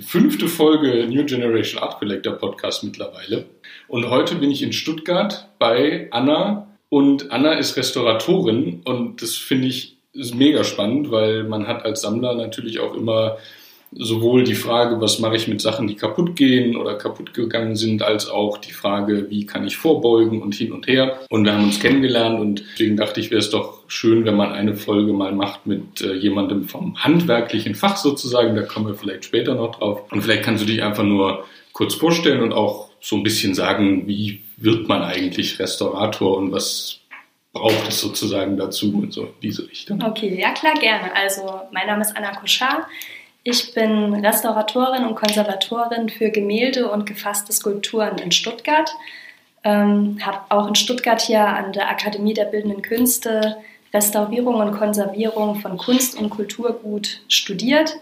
fünfte Folge New Generation Art Collector Podcast mittlerweile. Und heute bin ich in Stuttgart bei Anna. Und Anna ist Restauratorin und das finde ich mega spannend, weil man hat als Sammler natürlich auch immer sowohl die Frage, was mache ich mit Sachen, die kaputt gehen oder kaputt gegangen sind, als auch die Frage, wie kann ich vorbeugen und hin und her. Und wir haben uns kennengelernt und deswegen dachte ich, wäre es doch schön, wenn man eine Folge mal macht mit äh, jemandem vom handwerklichen Fach sozusagen. Da kommen wir vielleicht später noch drauf. Und vielleicht kannst du dich einfach nur kurz vorstellen und auch so ein bisschen sagen, wie wird man eigentlich Restaurator und was braucht es sozusagen dazu und so diese Richtung. Okay, ja klar, gerne. Also mein Name ist Anna Koschar. Ich bin Restauratorin und Konservatorin für Gemälde und gefasste Skulpturen in Stuttgart. Ähm, habe auch in Stuttgart hier an der Akademie der Bildenden Künste Restaurierung und Konservierung von Kunst und Kulturgut studiert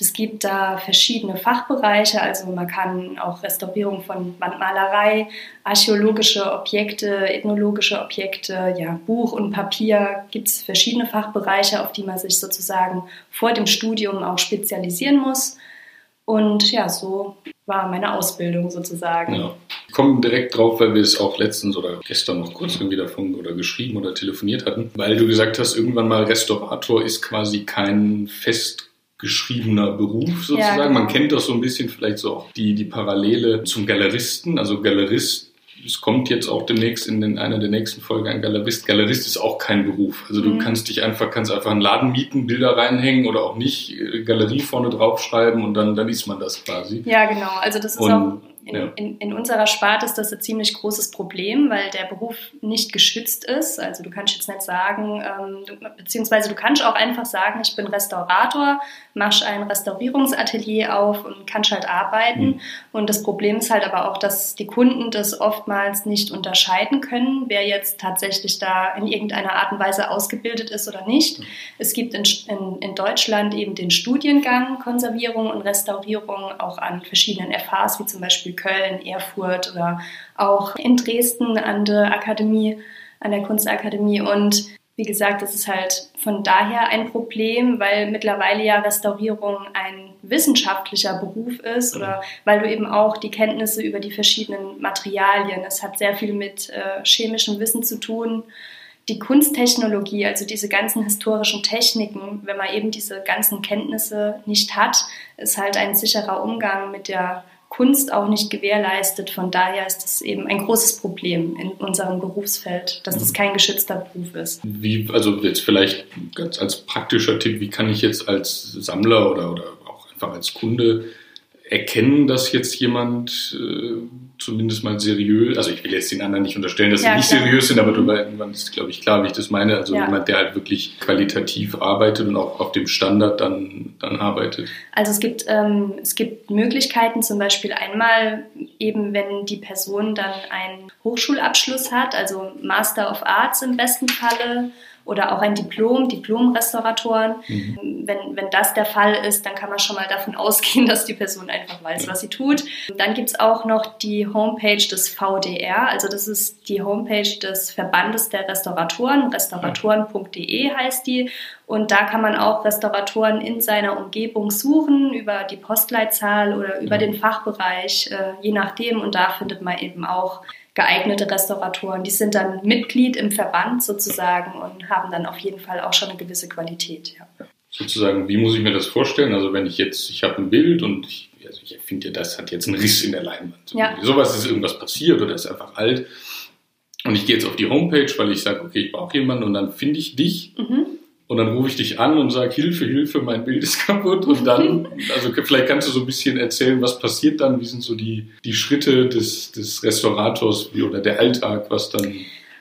es gibt da verschiedene Fachbereiche, also man kann auch Restaurierung von Wandmalerei, archäologische Objekte, ethnologische Objekte, ja, Buch und Papier, gibt es verschiedene Fachbereiche, auf die man sich sozusagen vor dem Studium auch spezialisieren muss. Und ja, so war meine Ausbildung sozusagen. Ja. Wir kommen direkt drauf, weil wir es auch letztens oder gestern noch kurz irgendwie davon oder geschrieben oder telefoniert hatten, weil du gesagt hast, irgendwann mal Restaurator ist quasi kein fest geschriebener Beruf sozusagen. Ja, genau. Man kennt das so ein bisschen vielleicht so auch die, die Parallele zum Galeristen. Also Galerist, es kommt jetzt auch demnächst in den, einer der nächsten Folgen ein Galerist. Galerist ist auch kein Beruf. Also du mhm. kannst dich einfach, kannst einfach einen Laden mieten, Bilder reinhängen oder auch nicht, äh, Galerie vorne draufschreiben und dann, dann ist man das quasi. Ja, genau. Also das ist und, auch in, ja. in, in, unserer Sparte ist das ein ziemlich großes Problem, weil der Beruf nicht geschützt ist. Also du kannst jetzt nicht sagen, ähm, du, beziehungsweise du kannst auch einfach sagen, ich bin Restaurator, machst ein Restaurierungsatelier auf und kannst halt arbeiten. Mhm. Und das Problem ist halt aber auch, dass die Kunden das oftmals nicht unterscheiden können, wer jetzt tatsächlich da in irgendeiner Art und Weise ausgebildet ist oder nicht. Mhm. Es gibt in, in, in Deutschland eben den Studiengang Konservierung und Restaurierung auch an verschiedenen FHs, wie zum Beispiel Köln, Erfurt oder auch in Dresden an der Akademie, an der Kunstakademie. Und wie gesagt, das ist halt von daher ein Problem, weil mittlerweile ja Restaurierung ein wissenschaftlicher Beruf ist oder weil du eben auch die Kenntnisse über die verschiedenen Materialien, es hat sehr viel mit äh, chemischem Wissen zu tun. Die Kunsttechnologie, also diese ganzen historischen Techniken, wenn man eben diese ganzen Kenntnisse nicht hat, ist halt ein sicherer Umgang mit der Kunst auch nicht gewährleistet. Von daher ist das eben ein großes Problem in unserem Berufsfeld, dass das kein geschützter Beruf ist. Wie, also jetzt vielleicht ganz als praktischer Tipp, wie kann ich jetzt als Sammler oder, oder auch einfach als Kunde erkennen, dass jetzt jemand äh, zumindest mal seriös, also ich will jetzt den anderen nicht unterstellen, dass ja, sie nicht klar. seriös sind, aber du irgendwann ist, glaube ich, klar, wie ich das meine. Also ja. jemand, der halt wirklich qualitativ arbeitet und auch auf dem Standard dann, dann arbeitet. Also es gibt, ähm, es gibt Möglichkeiten, zum Beispiel einmal eben, wenn die Person dann einen Hochschulabschluss hat, also Master of Arts im besten Falle, oder auch ein Diplom, Diplom-Restauratoren. Mhm. Wenn, wenn das der Fall ist, dann kann man schon mal davon ausgehen, dass die Person einfach weiß, was sie tut. Dann gibt es auch noch die Homepage des VDR, also das ist die Homepage des Verbandes der Restauratoren, restauratoren.de heißt die. Und da kann man auch Restauratoren in seiner Umgebung suchen, über die Postleitzahl oder über den Fachbereich, äh, je nachdem. Und da findet man eben auch geeignete Restauratoren. Die sind dann Mitglied im Verband sozusagen und haben dann auf jeden Fall auch schon eine gewisse Qualität. Ja. Sozusagen, wie muss ich mir das vorstellen? Also wenn ich jetzt, ich habe ein Bild und ich, also ich finde, das hat jetzt einen Riss in der Leinwand. Ja. Sowas ist irgendwas passiert oder ist einfach alt. Und ich gehe jetzt auf die Homepage, weil ich sage, okay, ich brauche jemanden und dann finde ich dich. Mhm. Und dann rufe ich dich an und sage, Hilfe, Hilfe, mein Bild ist kaputt. Und dann, also vielleicht kannst du so ein bisschen erzählen, was passiert dann, wie sind so die, die Schritte des, des Restaurators wie, oder der Alltag, was dann.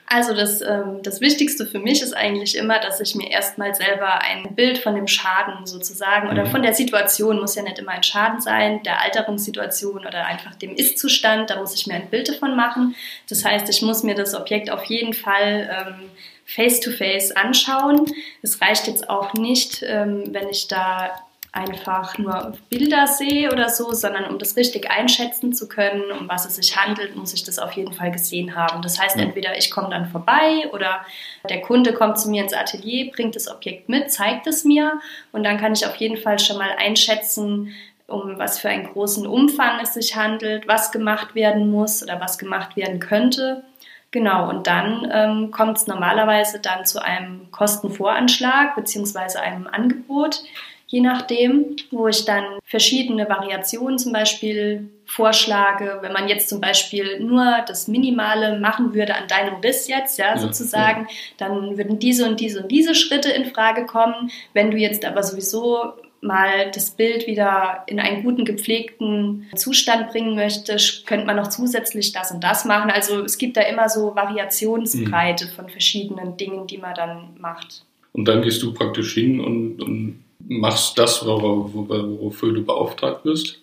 Also das, ähm, das Wichtigste für mich ist eigentlich immer, dass ich mir erstmal selber ein Bild von dem Schaden sozusagen oder mhm. von der Situation, muss ja nicht immer ein Schaden sein, der Alterungssituation oder einfach dem Ist-Zustand, da muss ich mir ein Bild davon machen. Das heißt, ich muss mir das Objekt auf jeden Fall ähm, face-to-face -face anschauen. Es reicht jetzt auch nicht, ähm, wenn ich da einfach nur Bilder sehe oder so, sondern um das richtig einschätzen zu können, um was es sich handelt, muss ich das auf jeden Fall gesehen haben. Das heißt, entweder ich komme dann vorbei oder der Kunde kommt zu mir ins Atelier, bringt das Objekt mit, zeigt es mir und dann kann ich auf jeden Fall schon mal einschätzen, um was für einen großen Umfang es sich handelt, was gemacht werden muss oder was gemacht werden könnte. Genau, und dann ähm, kommt es normalerweise dann zu einem Kostenvoranschlag bzw. einem Angebot, je nachdem, wo ich dann verschiedene Variationen zum Beispiel vorschlage. Wenn man jetzt zum Beispiel nur das Minimale machen würde an deinem Riss jetzt, ja, sozusagen, ja. dann würden diese und diese und diese Schritte in Frage kommen. Wenn du jetzt aber sowieso mal das Bild wieder in einen guten, gepflegten Zustand bringen möchte, könnte man noch zusätzlich das und das machen. Also es gibt da immer so Variationsbreite mhm. von verschiedenen Dingen, die man dann macht. Und dann gehst du praktisch hin und, und machst das, wor wofür du beauftragt wirst?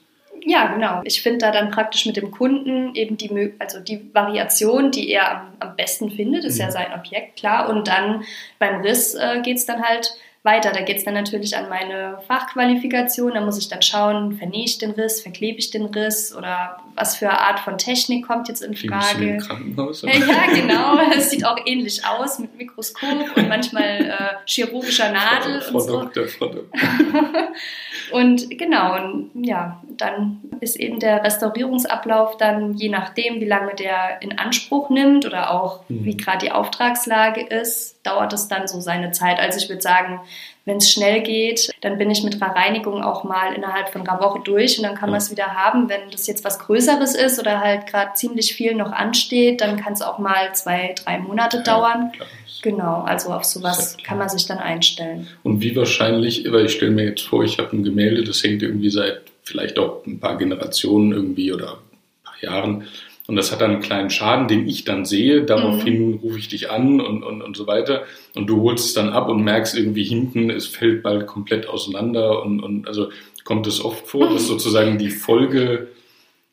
Ja, genau. Ich finde da dann praktisch mit dem Kunden eben die, also die Variation, die er am, am besten findet, ist mhm. ja sein Objekt, klar. Und dann beim Riss äh, geht es dann halt weiter. Da geht es dann natürlich an meine Fachqualifikation. Da muss ich dann schauen, vernähe ich den Riss, verklebe ich den Riss oder was für eine Art von Technik kommt jetzt in Frage. Im Krankenhaus, ja, genau. Es sieht auch ähnlich aus mit Mikroskop und manchmal äh, chirurgischer Nadel Frau, und so. Doktor, Frau Doktor. und genau, und ja, dann ist eben der Restaurierungsablauf dann je nachdem, wie lange der in Anspruch nimmt oder auch mhm. wie gerade die Auftragslage ist, dauert es dann so seine Zeit. Also ich würde sagen, wenn es schnell geht, dann bin ich mit einer Reinigung auch mal innerhalb von einer Woche durch und dann kann man es wieder haben. Wenn das jetzt was Größeres ist oder halt gerade ziemlich viel noch ansteht, dann kann es auch mal zwei, drei Monate ja, dauern. Klar. Genau, also auf sowas kann man sich dann einstellen. Und wie wahrscheinlich, weil ich stelle mir jetzt vor, ich habe ein Gemälde, das hängt irgendwie seit vielleicht auch ein paar Generationen irgendwie oder ein paar Jahren und das hat dann einen kleinen Schaden, den ich dann sehe. Daraufhin mhm. rufe ich dich an und, und, und so weiter. Und du holst es dann ab und merkst irgendwie hinten, es fällt bald komplett auseinander. Und, und also kommt es oft vor, dass sozusagen die Folge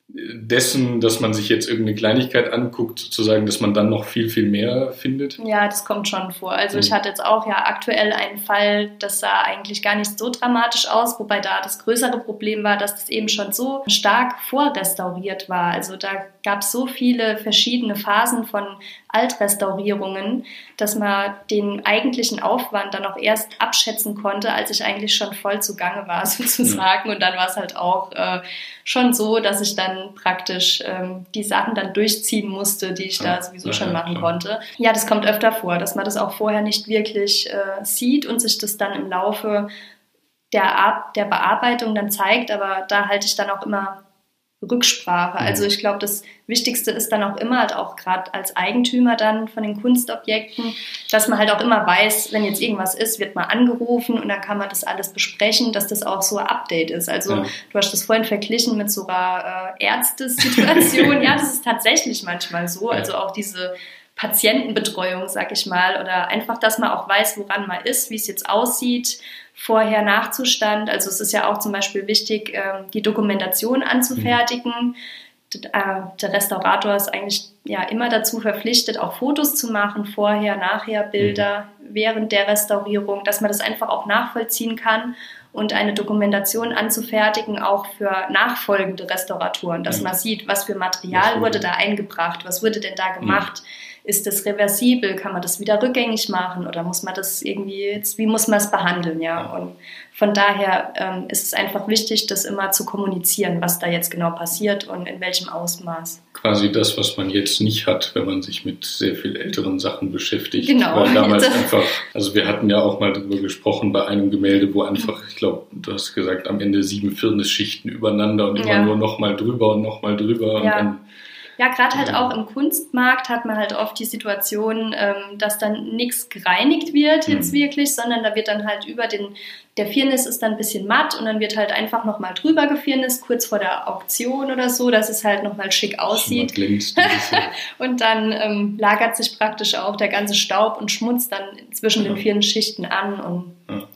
dessen, dass man sich jetzt irgendeine Kleinigkeit anguckt, sozusagen, dass man dann noch viel, viel mehr findet? Ja, das kommt schon vor. Also ich mhm. hatte jetzt auch ja aktuell einen Fall, das sah eigentlich gar nicht so dramatisch aus, wobei da das größere Problem war, dass das eben schon so stark vorrestauriert war. Also da gab es so viele verschiedene Phasen von Altrestaurierungen, dass man den eigentlichen Aufwand dann auch erst abschätzen konnte, als ich eigentlich schon voll zugange war, sozusagen. Und dann war es halt auch äh, schon so, dass ich dann praktisch ähm, die Sachen dann durchziehen musste, die ich da sowieso ja, schon machen konnte. Ja, das kommt öfter vor, dass man das auch vorher nicht wirklich äh, sieht und sich das dann im Laufe der, Art, der Bearbeitung dann zeigt. Aber da halte ich dann auch immer Rücksprache. Mhm. Also ich glaube, das Wichtigste ist dann auch immer halt auch gerade als Eigentümer dann von den Kunstobjekten, dass man halt auch immer weiß, wenn jetzt irgendwas ist, wird man angerufen und dann kann man das alles besprechen, dass das auch so ein Update ist. Also ja. du hast das vorhin verglichen mit so einer äh, Ärztesituation. ja, das ist tatsächlich manchmal so. Also auch diese Patientenbetreuung, sag ich mal, oder einfach, dass man auch weiß, woran man ist, wie es jetzt aussieht, Vorher-Nachzustand. Also es ist ja auch zum Beispiel wichtig, ähm, die Dokumentation anzufertigen. Äh, der Restaurator ist eigentlich ja immer dazu verpflichtet, auch Fotos zu machen, vorher, nachher Bilder während der Restaurierung, dass man das einfach auch nachvollziehen kann und eine Dokumentation anzufertigen, auch für nachfolgende Restauratoren, dass man sieht, was für Material wurde da eingebracht, was wurde denn da gemacht. Mhm ist das reversibel? Kann man das wieder rückgängig machen oder muss man das irgendwie, jetzt, wie muss man es behandeln? Ja, und von daher ähm, ist es einfach wichtig, das immer zu kommunizieren, was da jetzt genau passiert und in welchem Ausmaß. Quasi das, was man jetzt nicht hat, wenn man sich mit sehr viel älteren Sachen beschäftigt. Genau. Weil damals einfach, also wir hatten ja auch mal darüber gesprochen bei einem Gemälde, wo einfach, ich glaube, du hast gesagt, am Ende sieben Firnisschichten übereinander und immer ja. nur nochmal drüber und nochmal drüber und dann ja, gerade halt auch im Kunstmarkt hat man halt oft die Situation, ähm, dass dann nichts gereinigt wird jetzt mhm. wirklich, sondern da wird dann halt über den, der Firnis ist dann ein bisschen matt und dann wird halt einfach nochmal drüber gefirnis, kurz vor der Auktion oder so, dass es halt nochmal schick aussieht. und dann ähm, lagert sich praktisch auch der ganze Staub und Schmutz dann zwischen ja. den vielen Schichten an und ja.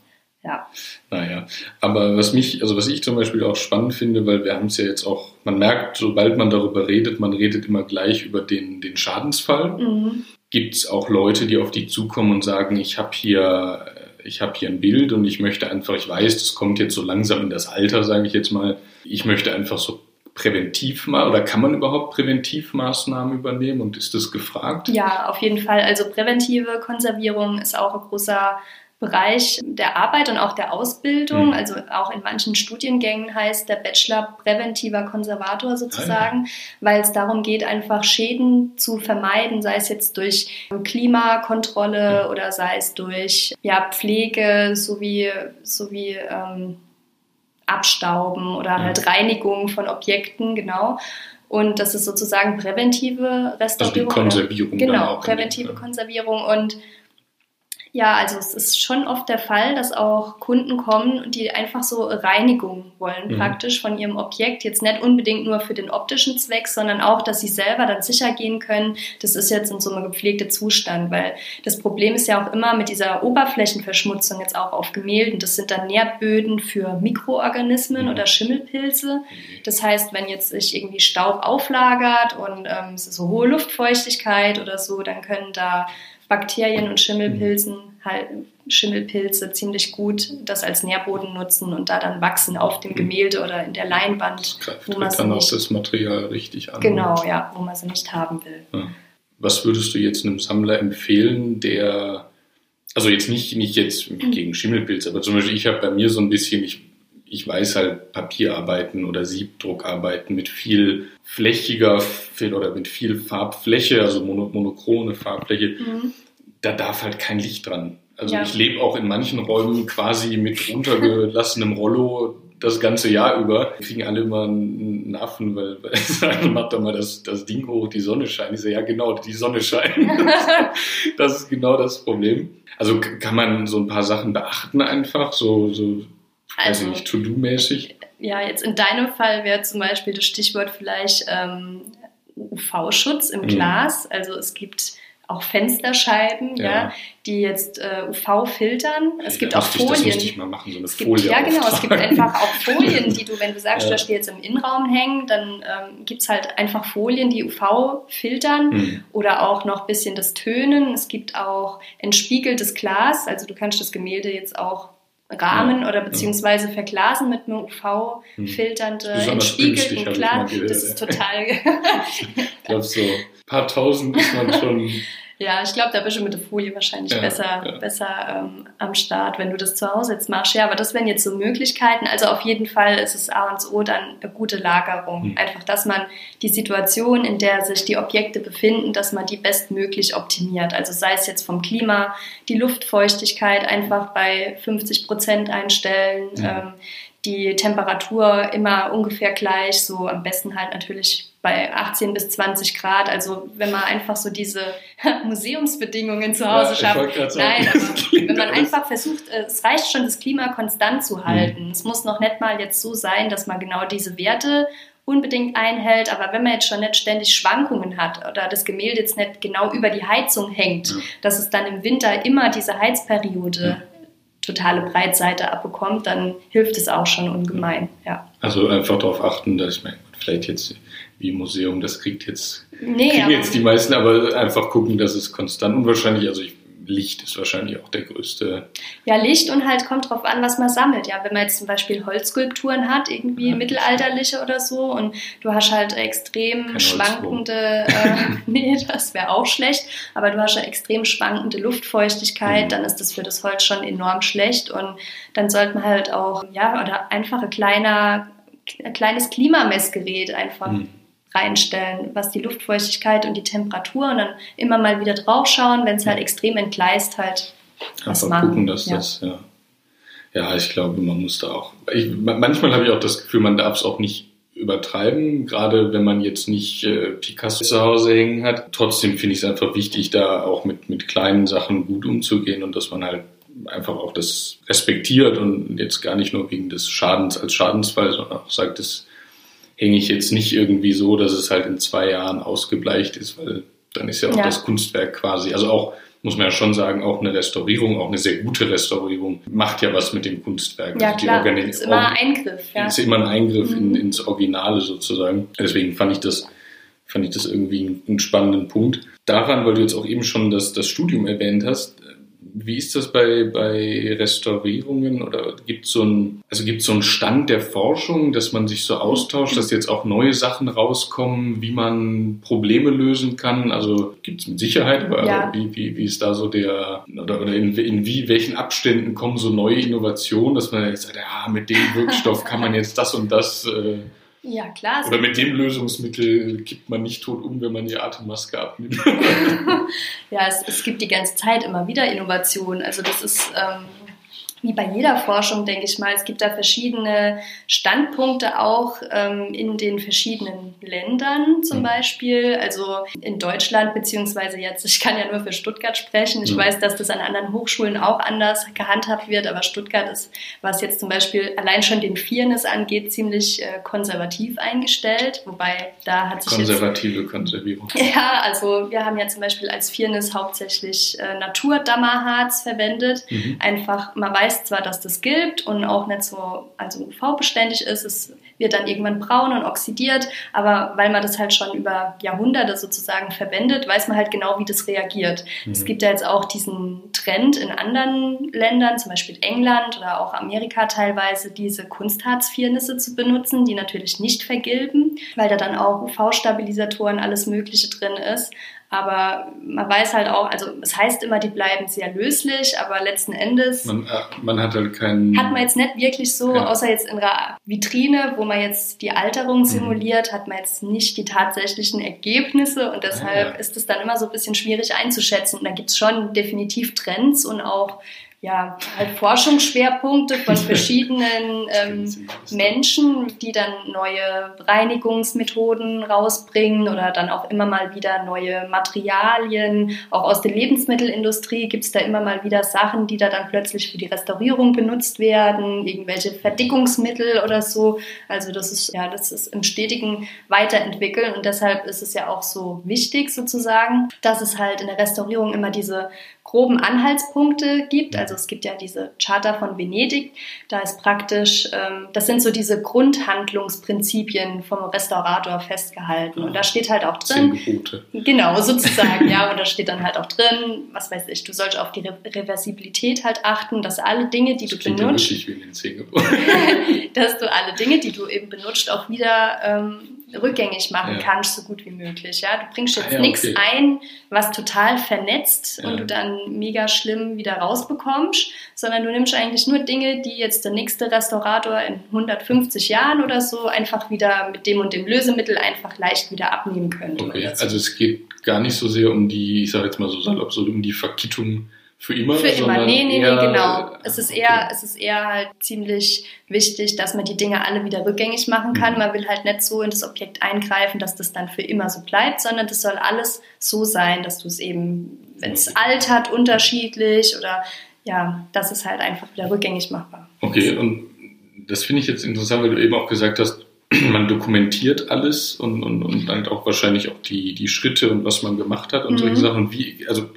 Ja. Naja, aber was mich, also was ich zum Beispiel auch spannend finde, weil wir haben es ja jetzt auch, man merkt, sobald man darüber redet, man redet immer gleich über den, den Schadensfall. Mhm. Gibt es auch Leute, die auf die zukommen und sagen, ich habe hier, ich habe hier ein Bild und ich möchte einfach, ich weiß, das kommt jetzt so langsam in das Alter, sage ich jetzt mal, ich möchte einfach so präventiv mal oder kann man überhaupt Präventivmaßnahmen übernehmen und ist das gefragt? Ja, auf jeden Fall. Also präventive Konservierung ist auch ein großer Bereich der Arbeit und auch der Ausbildung. Mhm. Also auch in manchen Studiengängen heißt der Bachelor präventiver Konservator sozusagen, ah, ja. weil es darum geht, einfach Schäden zu vermeiden, sei es jetzt durch Klimakontrolle mhm. oder sei es durch ja, Pflege sowie, sowie ähm, Abstauben oder mhm. halt Reinigung von Objekten, genau. Und das ist sozusagen präventive Restaurierung. Also die Konservierung. Genau, präventive Konservierung. Und ja, also es ist schon oft der Fall, dass auch Kunden kommen, die einfach so Reinigung wollen, mhm. praktisch von ihrem Objekt. Jetzt nicht unbedingt nur für den optischen Zweck, sondern auch, dass sie selber dann sicher gehen können, das ist jetzt in so einem gepflegten Zustand. Weil das Problem ist ja auch immer mit dieser Oberflächenverschmutzung jetzt auch auf Gemälden. Das sind dann Nährböden für Mikroorganismen mhm. oder Schimmelpilze. Das heißt, wenn jetzt sich irgendwie Staub auflagert und ähm, es ist so hohe Luftfeuchtigkeit oder so, dann können da Bakterien und Schimmelpilzen, halt Schimmelpilze ziemlich gut das als Nährboden nutzen und da dann wachsen auf dem Gemälde oder in der Leinwand. Das wo man dann auch das Material richtig an. Genau, ja, wo man sie nicht haben will. Ja. Was würdest du jetzt einem Sammler empfehlen, der, also jetzt nicht, nicht jetzt gegen Schimmelpilze, aber zum Beispiel ich habe bei mir so ein bisschen, ich ich weiß halt Papierarbeiten oder Siebdruckarbeiten mit viel flächiger oder mit viel Farbfläche, also monochrone Farbfläche, mhm. da darf halt kein Licht dran. Also ja. ich lebe auch in manchen Räumen quasi mit runtergelassenem Rollo das ganze Jahr über. Wir kriegen alle immer einen Affen, weil, weil sagen, macht doch mal das, das Ding hoch, die Sonne scheint. Ich sage, ja genau, die Sonne scheint. das ist genau das Problem. Also kann man so ein paar Sachen beachten einfach, so, so also, also nicht To-Do-mäßig? Ja, jetzt in deinem Fall wäre zum Beispiel das Stichwort vielleicht ähm, UV-Schutz im mhm. Glas. Also es gibt auch Fensterscheiben, ja. ja die jetzt äh, UV filtern. Es gibt auch Folien. Das müsste ich mal machen, so eine gibt, Folie. Ja, genau. Es gibt einfach auch Folien, die du, wenn du sagst, ja. du hast die jetzt im Innenraum hängen, dann ähm, gibt es halt einfach Folien, die UV filtern mhm. oder auch noch ein bisschen das Tönen. Es gibt auch entspiegeltes Glas, also du kannst das Gemälde jetzt auch Rahmen ja, oder beziehungsweise verglasen mit einem UV-filternde, hm. entspiegelten Glas. Das ist total. ich glaube, so ein paar tausend ist man schon ja, ich glaube, da bist du mit der Folie wahrscheinlich ja, besser, ja. besser ähm, am Start, wenn du das zu Hause jetzt machst. Ja, aber das wären jetzt so Möglichkeiten. Also auf jeden Fall ist es A und O dann eine gute Lagerung. Mhm. Einfach, dass man die Situation, in der sich die Objekte befinden, dass man die bestmöglich optimiert. Also sei es jetzt vom Klima, die Luftfeuchtigkeit einfach bei 50 Prozent einstellen. Mhm. Ähm, die Temperatur immer ungefähr gleich, so am besten halt natürlich bei 18 bis 20 Grad. Also wenn man einfach so diese Museumsbedingungen zu Hause ja, schafft. Nein, wenn man einfach versucht, äh, es reicht schon, das Klima konstant zu halten. Mhm. Es muss noch nicht mal jetzt so sein, dass man genau diese Werte unbedingt einhält, aber wenn man jetzt schon nicht ständig Schwankungen hat oder das Gemälde jetzt nicht genau über die Heizung hängt, mhm. dass es dann im Winter immer diese Heizperiode mhm totale Breitseite abbekommt, dann hilft es auch schon ungemein. Ja. Also einfach darauf achten, dass man vielleicht jetzt wie Museum, das kriegt jetzt, nee, kriegen jetzt die meisten, aber einfach gucken, dass es konstant und wahrscheinlich, also ich Licht ist wahrscheinlich auch der größte. Ja, Licht und halt kommt drauf an, was man sammelt. Ja, wenn man jetzt zum Beispiel Holzskulpturen hat, irgendwie ja. mittelalterliche oder so, und du hast halt extrem schwankende, äh, nee, das wäre auch schlecht, aber du hast ja extrem schwankende Luftfeuchtigkeit, mhm. dann ist das für das Holz schon enorm schlecht und dann sollte man halt auch, ja, oder einfach ein kleiner, ein kleines Klimamessgerät einfach mhm reinstellen, was die Luftfeuchtigkeit und die Temperatur und dann immer mal wieder draufschauen, wenn es halt extrem entgleist halt Einfach machen. gucken, dass ja. das, ja. Ja, ich glaube, man muss da auch. Ich, manchmal habe ich auch das Gefühl, man darf es auch nicht übertreiben, gerade wenn man jetzt nicht äh, Picasso zu Hause hängen hat. Trotzdem finde ich es einfach wichtig, da auch mit, mit kleinen Sachen gut umzugehen und dass man halt einfach auch das respektiert und jetzt gar nicht nur wegen des Schadens als Schadensfall, sondern auch sagt, das hänge ich jetzt nicht irgendwie so, dass es halt in zwei Jahren ausgebleicht ist, weil dann ist ja auch ja. das Kunstwerk quasi, also auch, muss man ja schon sagen, auch eine Restaurierung, auch eine sehr gute Restaurierung, macht ja was mit dem Kunstwerk. Ja, also klar, die ist immer ein Eingriff. Ja. Ist immer ein Eingriff mhm. in, ins Originale sozusagen. Deswegen fand ich das, fand ich das irgendwie einen, einen spannenden Punkt. Daran, weil du jetzt auch eben schon das, das Studium erwähnt hast, wie ist das bei, bei Restaurierungen oder gibt es so ein, also gibt so einen Stand der Forschung, dass man sich so austauscht, dass jetzt auch neue Sachen rauskommen, wie man Probleme lösen kann? Also gibt es mit Sicherheit, aber ja. wie, wie, wie ist da so der, oder, oder in, in wie, welchen Abständen kommen so neue Innovationen, dass man jetzt sagt, ja, mit dem Wirkstoff kann man jetzt das und das äh, ja, klar. Oder mit dem Lösungsmittel kippt man nicht tot um, wenn man die Atemmaske abnimmt. ja, es, es, gibt die ganze Zeit immer wieder Innovationen. Also das ist ähm, wie bei jeder Forschung, denke ich mal, es gibt da verschiedene Standpunkte auch ähm, in den verschiedenen Ländern zum mhm. Beispiel. Also in Deutschland, beziehungsweise jetzt, ich kann ja nur für Stuttgart sprechen. Ich mhm. weiß, dass das an anderen Hochschulen auch anders gehandhabt wird, aber Stuttgart ist, was jetzt zum Beispiel allein schon den Viernis angeht, ziemlich äh, konservativ eingestellt. Wobei da hat sich. Konservative jetzt, Konservierung. Ja, also wir haben ja zum Beispiel als Viernis hauptsächlich äh, Naturdammerharz verwendet. Mhm. Einfach, man weiß, weiß zwar, dass das gilt und auch nicht so also UV-beständig ist, es wird dann irgendwann braun und oxidiert, aber weil man das halt schon über Jahrhunderte sozusagen verwendet, weiß man halt genau, wie das reagiert. Mhm. Es gibt ja jetzt auch diesen Trend in anderen Ländern, zum Beispiel England oder auch Amerika teilweise, diese Kunstharzfirnisse zu benutzen, die natürlich nicht vergilben, weil da dann auch UV-Stabilisatoren, alles Mögliche drin ist. Aber man weiß halt auch, also es heißt immer, die bleiben sehr löslich, aber letzten Endes. Man, äh, man hat halt keinen. Hat man jetzt nicht wirklich so, ja. außer jetzt in einer Vitrine, wo man jetzt die Alterung mhm. simuliert, mhm. hat man jetzt nicht die tatsächlichen Ergebnisse und deshalb ja. ist es dann immer so ein bisschen schwierig einzuschätzen. Und da gibt es schon definitiv Trends und auch ja, halt Forschungsschwerpunkte von verschiedenen ähm, Menschen, die dann neue Reinigungsmethoden rausbringen oder dann auch immer mal wieder neue Materialien. Auch aus der Lebensmittelindustrie gibt es da immer mal wieder Sachen, die da dann plötzlich für die Restaurierung benutzt werden, irgendwelche Verdickungsmittel oder so. Also das ist ja, das ist im stetigen Weiterentwickeln und deshalb ist es ja auch so wichtig sozusagen, dass es halt in der Restaurierung immer diese groben Anhaltspunkte gibt. Also es gibt ja diese Charta von Venedig, da ist praktisch, ähm, das sind so diese Grundhandlungsprinzipien vom Restaurator festgehalten. Und da steht halt auch drin. Genau, sozusagen, ja. Und da steht dann halt auch drin, was weiß ich, du sollst auf die Re Reversibilität halt achten, dass alle Dinge, die das du benutzt, dass du alle Dinge, die du eben benutzt, auch wieder ähm, rückgängig machen ja. kannst, so gut wie möglich. Ja? Du bringst jetzt ah, ja, nichts okay. ein, was total vernetzt ja. und du dann mega schlimm wieder rausbekommst, sondern du nimmst eigentlich nur Dinge, die jetzt der nächste Restaurator in 150 Jahren oder so einfach wieder mit dem und dem Lösemittel einfach leicht wieder abnehmen könnte. Okay, also es geht gar nicht so sehr um die, ich sage jetzt mal so salopp, so um die Verkittung für immer? Für immer, nee, nee, nee, genau. Es ist, eher, es ist eher halt ziemlich wichtig, dass man die Dinge alle wieder rückgängig machen kann. Mhm. Man will halt nicht so in das Objekt eingreifen, dass das dann für immer so bleibt, sondern das soll alles so sein, dass du es eben, wenn es okay. altert, unterschiedlich oder ja, das ist halt einfach wieder rückgängig machbar. Okay, und das finde ich jetzt interessant, weil du eben auch gesagt hast, man dokumentiert alles und, und, und dann auch wahrscheinlich auch die, die Schritte und was man gemacht hat und mhm. solche Sachen. Wie, also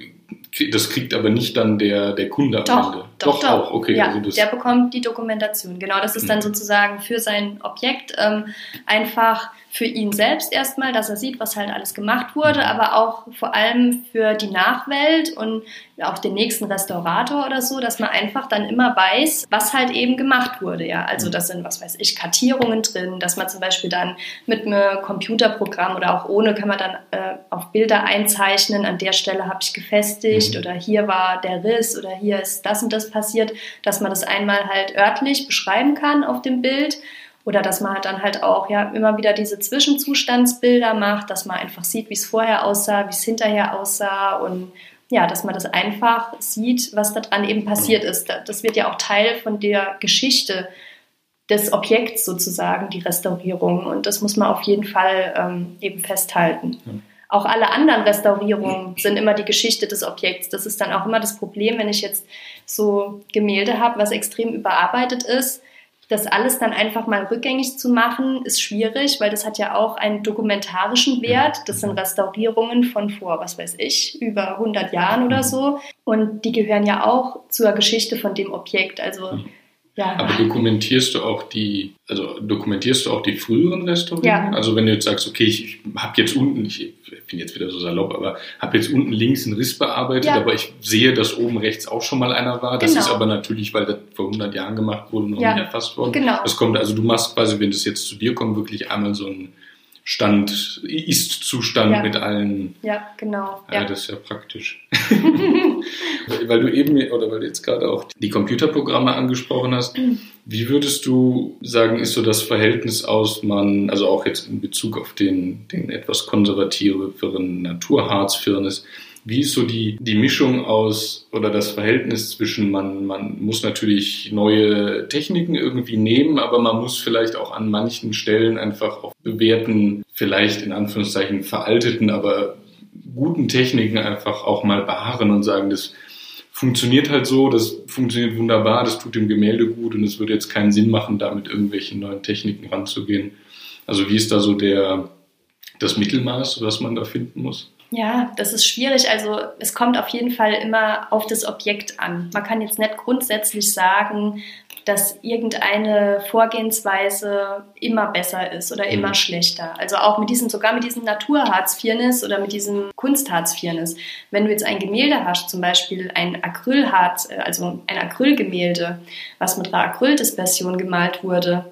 das kriegt aber nicht dann der, der Kunde am doch, Ende. Doch, doch, doch. auch, okay. Ja, also der bekommt die Dokumentation. Genau, das ist dann mhm. sozusagen für sein Objekt ähm, einfach für ihn selbst erstmal, dass er sieht, was halt alles gemacht wurde, aber auch vor allem für die Nachwelt und auch den nächsten Restaurator oder so, dass man einfach dann immer weiß, was halt eben gemacht wurde. Ja, also mhm. das sind, was weiß ich, Kartierungen drin, dass man zum Beispiel dann mit einem Computerprogramm oder auch ohne kann man dann äh, auf Bilder einzeichnen. An der Stelle habe ich gefestigt mhm. oder hier war der Riss oder hier ist das und das passiert, dass man das einmal halt örtlich beschreiben kann auf dem Bild oder dass man halt dann halt auch ja immer wieder diese Zwischenzustandsbilder macht, dass man einfach sieht, wie es vorher aussah, wie es hinterher aussah und ja, dass man das einfach sieht, was da dran eben passiert ist. Das wird ja auch Teil von der Geschichte des Objekts sozusagen, die Restaurierung. Und das muss man auf jeden Fall ähm, eben festhalten. Ja. Auch alle anderen Restaurierungen sind immer die Geschichte des Objekts. Das ist dann auch immer das Problem, wenn ich jetzt so Gemälde habe, was extrem überarbeitet ist das alles dann einfach mal rückgängig zu machen, ist schwierig, weil das hat ja auch einen dokumentarischen Wert. Das sind Restaurierungen von vor, was weiß ich, über 100 Jahren oder so. Und die gehören ja auch zur Geschichte von dem Objekt. Also Ja. Aber dokumentierst du auch die, also dokumentierst du auch die früheren Restaurierungen? Ja. Also wenn du jetzt sagst, okay, ich, ich habe jetzt unten, ich bin jetzt wieder so salopp, aber habe jetzt unten links einen Riss bearbeitet, Ja. aber ich sehe, dass oben rechts auch schon mal einer war. Das Genau. ist aber natürlich, weil das vor 100 Jahren gemacht wurde, noch Ja. nicht erfasst worden. Genau. Das kommt, also du machst quasi, wenn das jetzt zu dir kommt, wirklich einmal so ein Stand, Ist-Zustand Ja. mit allen Ja, genau. ja, Ja. das ist ja praktisch. weil du eben, oder weil du jetzt gerade auch die Computerprogramme angesprochen hast, wie würdest du sagen, ist so das Verhältnis aus, man, also auch jetzt in Bezug auf den, den etwas konservativeren Naturharzfirnis, wie ist so die, die Mischung aus oder das Verhältnis zwischen, man, man muss natürlich neue Techniken irgendwie nehmen, aber man muss vielleicht auch an manchen Stellen einfach auf bewährten, vielleicht in Anführungszeichen veralteten, aber guten Techniken einfach auch mal beharren und sagen, das funktioniert halt so, das funktioniert wunderbar, das tut dem Gemälde gut und es würde jetzt keinen Sinn machen, da mit irgendwelchen neuen Techniken ranzugehen. Also wie ist da so der, das Mittelmaß, was man da finden muss? Ja, das ist schwierig. Also es kommt auf jeden Fall immer auf das Objekt an. Man kann jetzt nicht grundsätzlich sagen, dass irgendeine Vorgehensweise immer besser ist oder immer Mhm. schlechter. Also auch mit diesem, sogar mit diesem Naturharzfirnis oder mit diesem Kunstharzfirnis. Wenn du jetzt ein Gemälde hast, zum Beispiel ein Acrylharz, äh, also ein Acrylgemälde, was mit einer Acryldispersion gemalt wurde,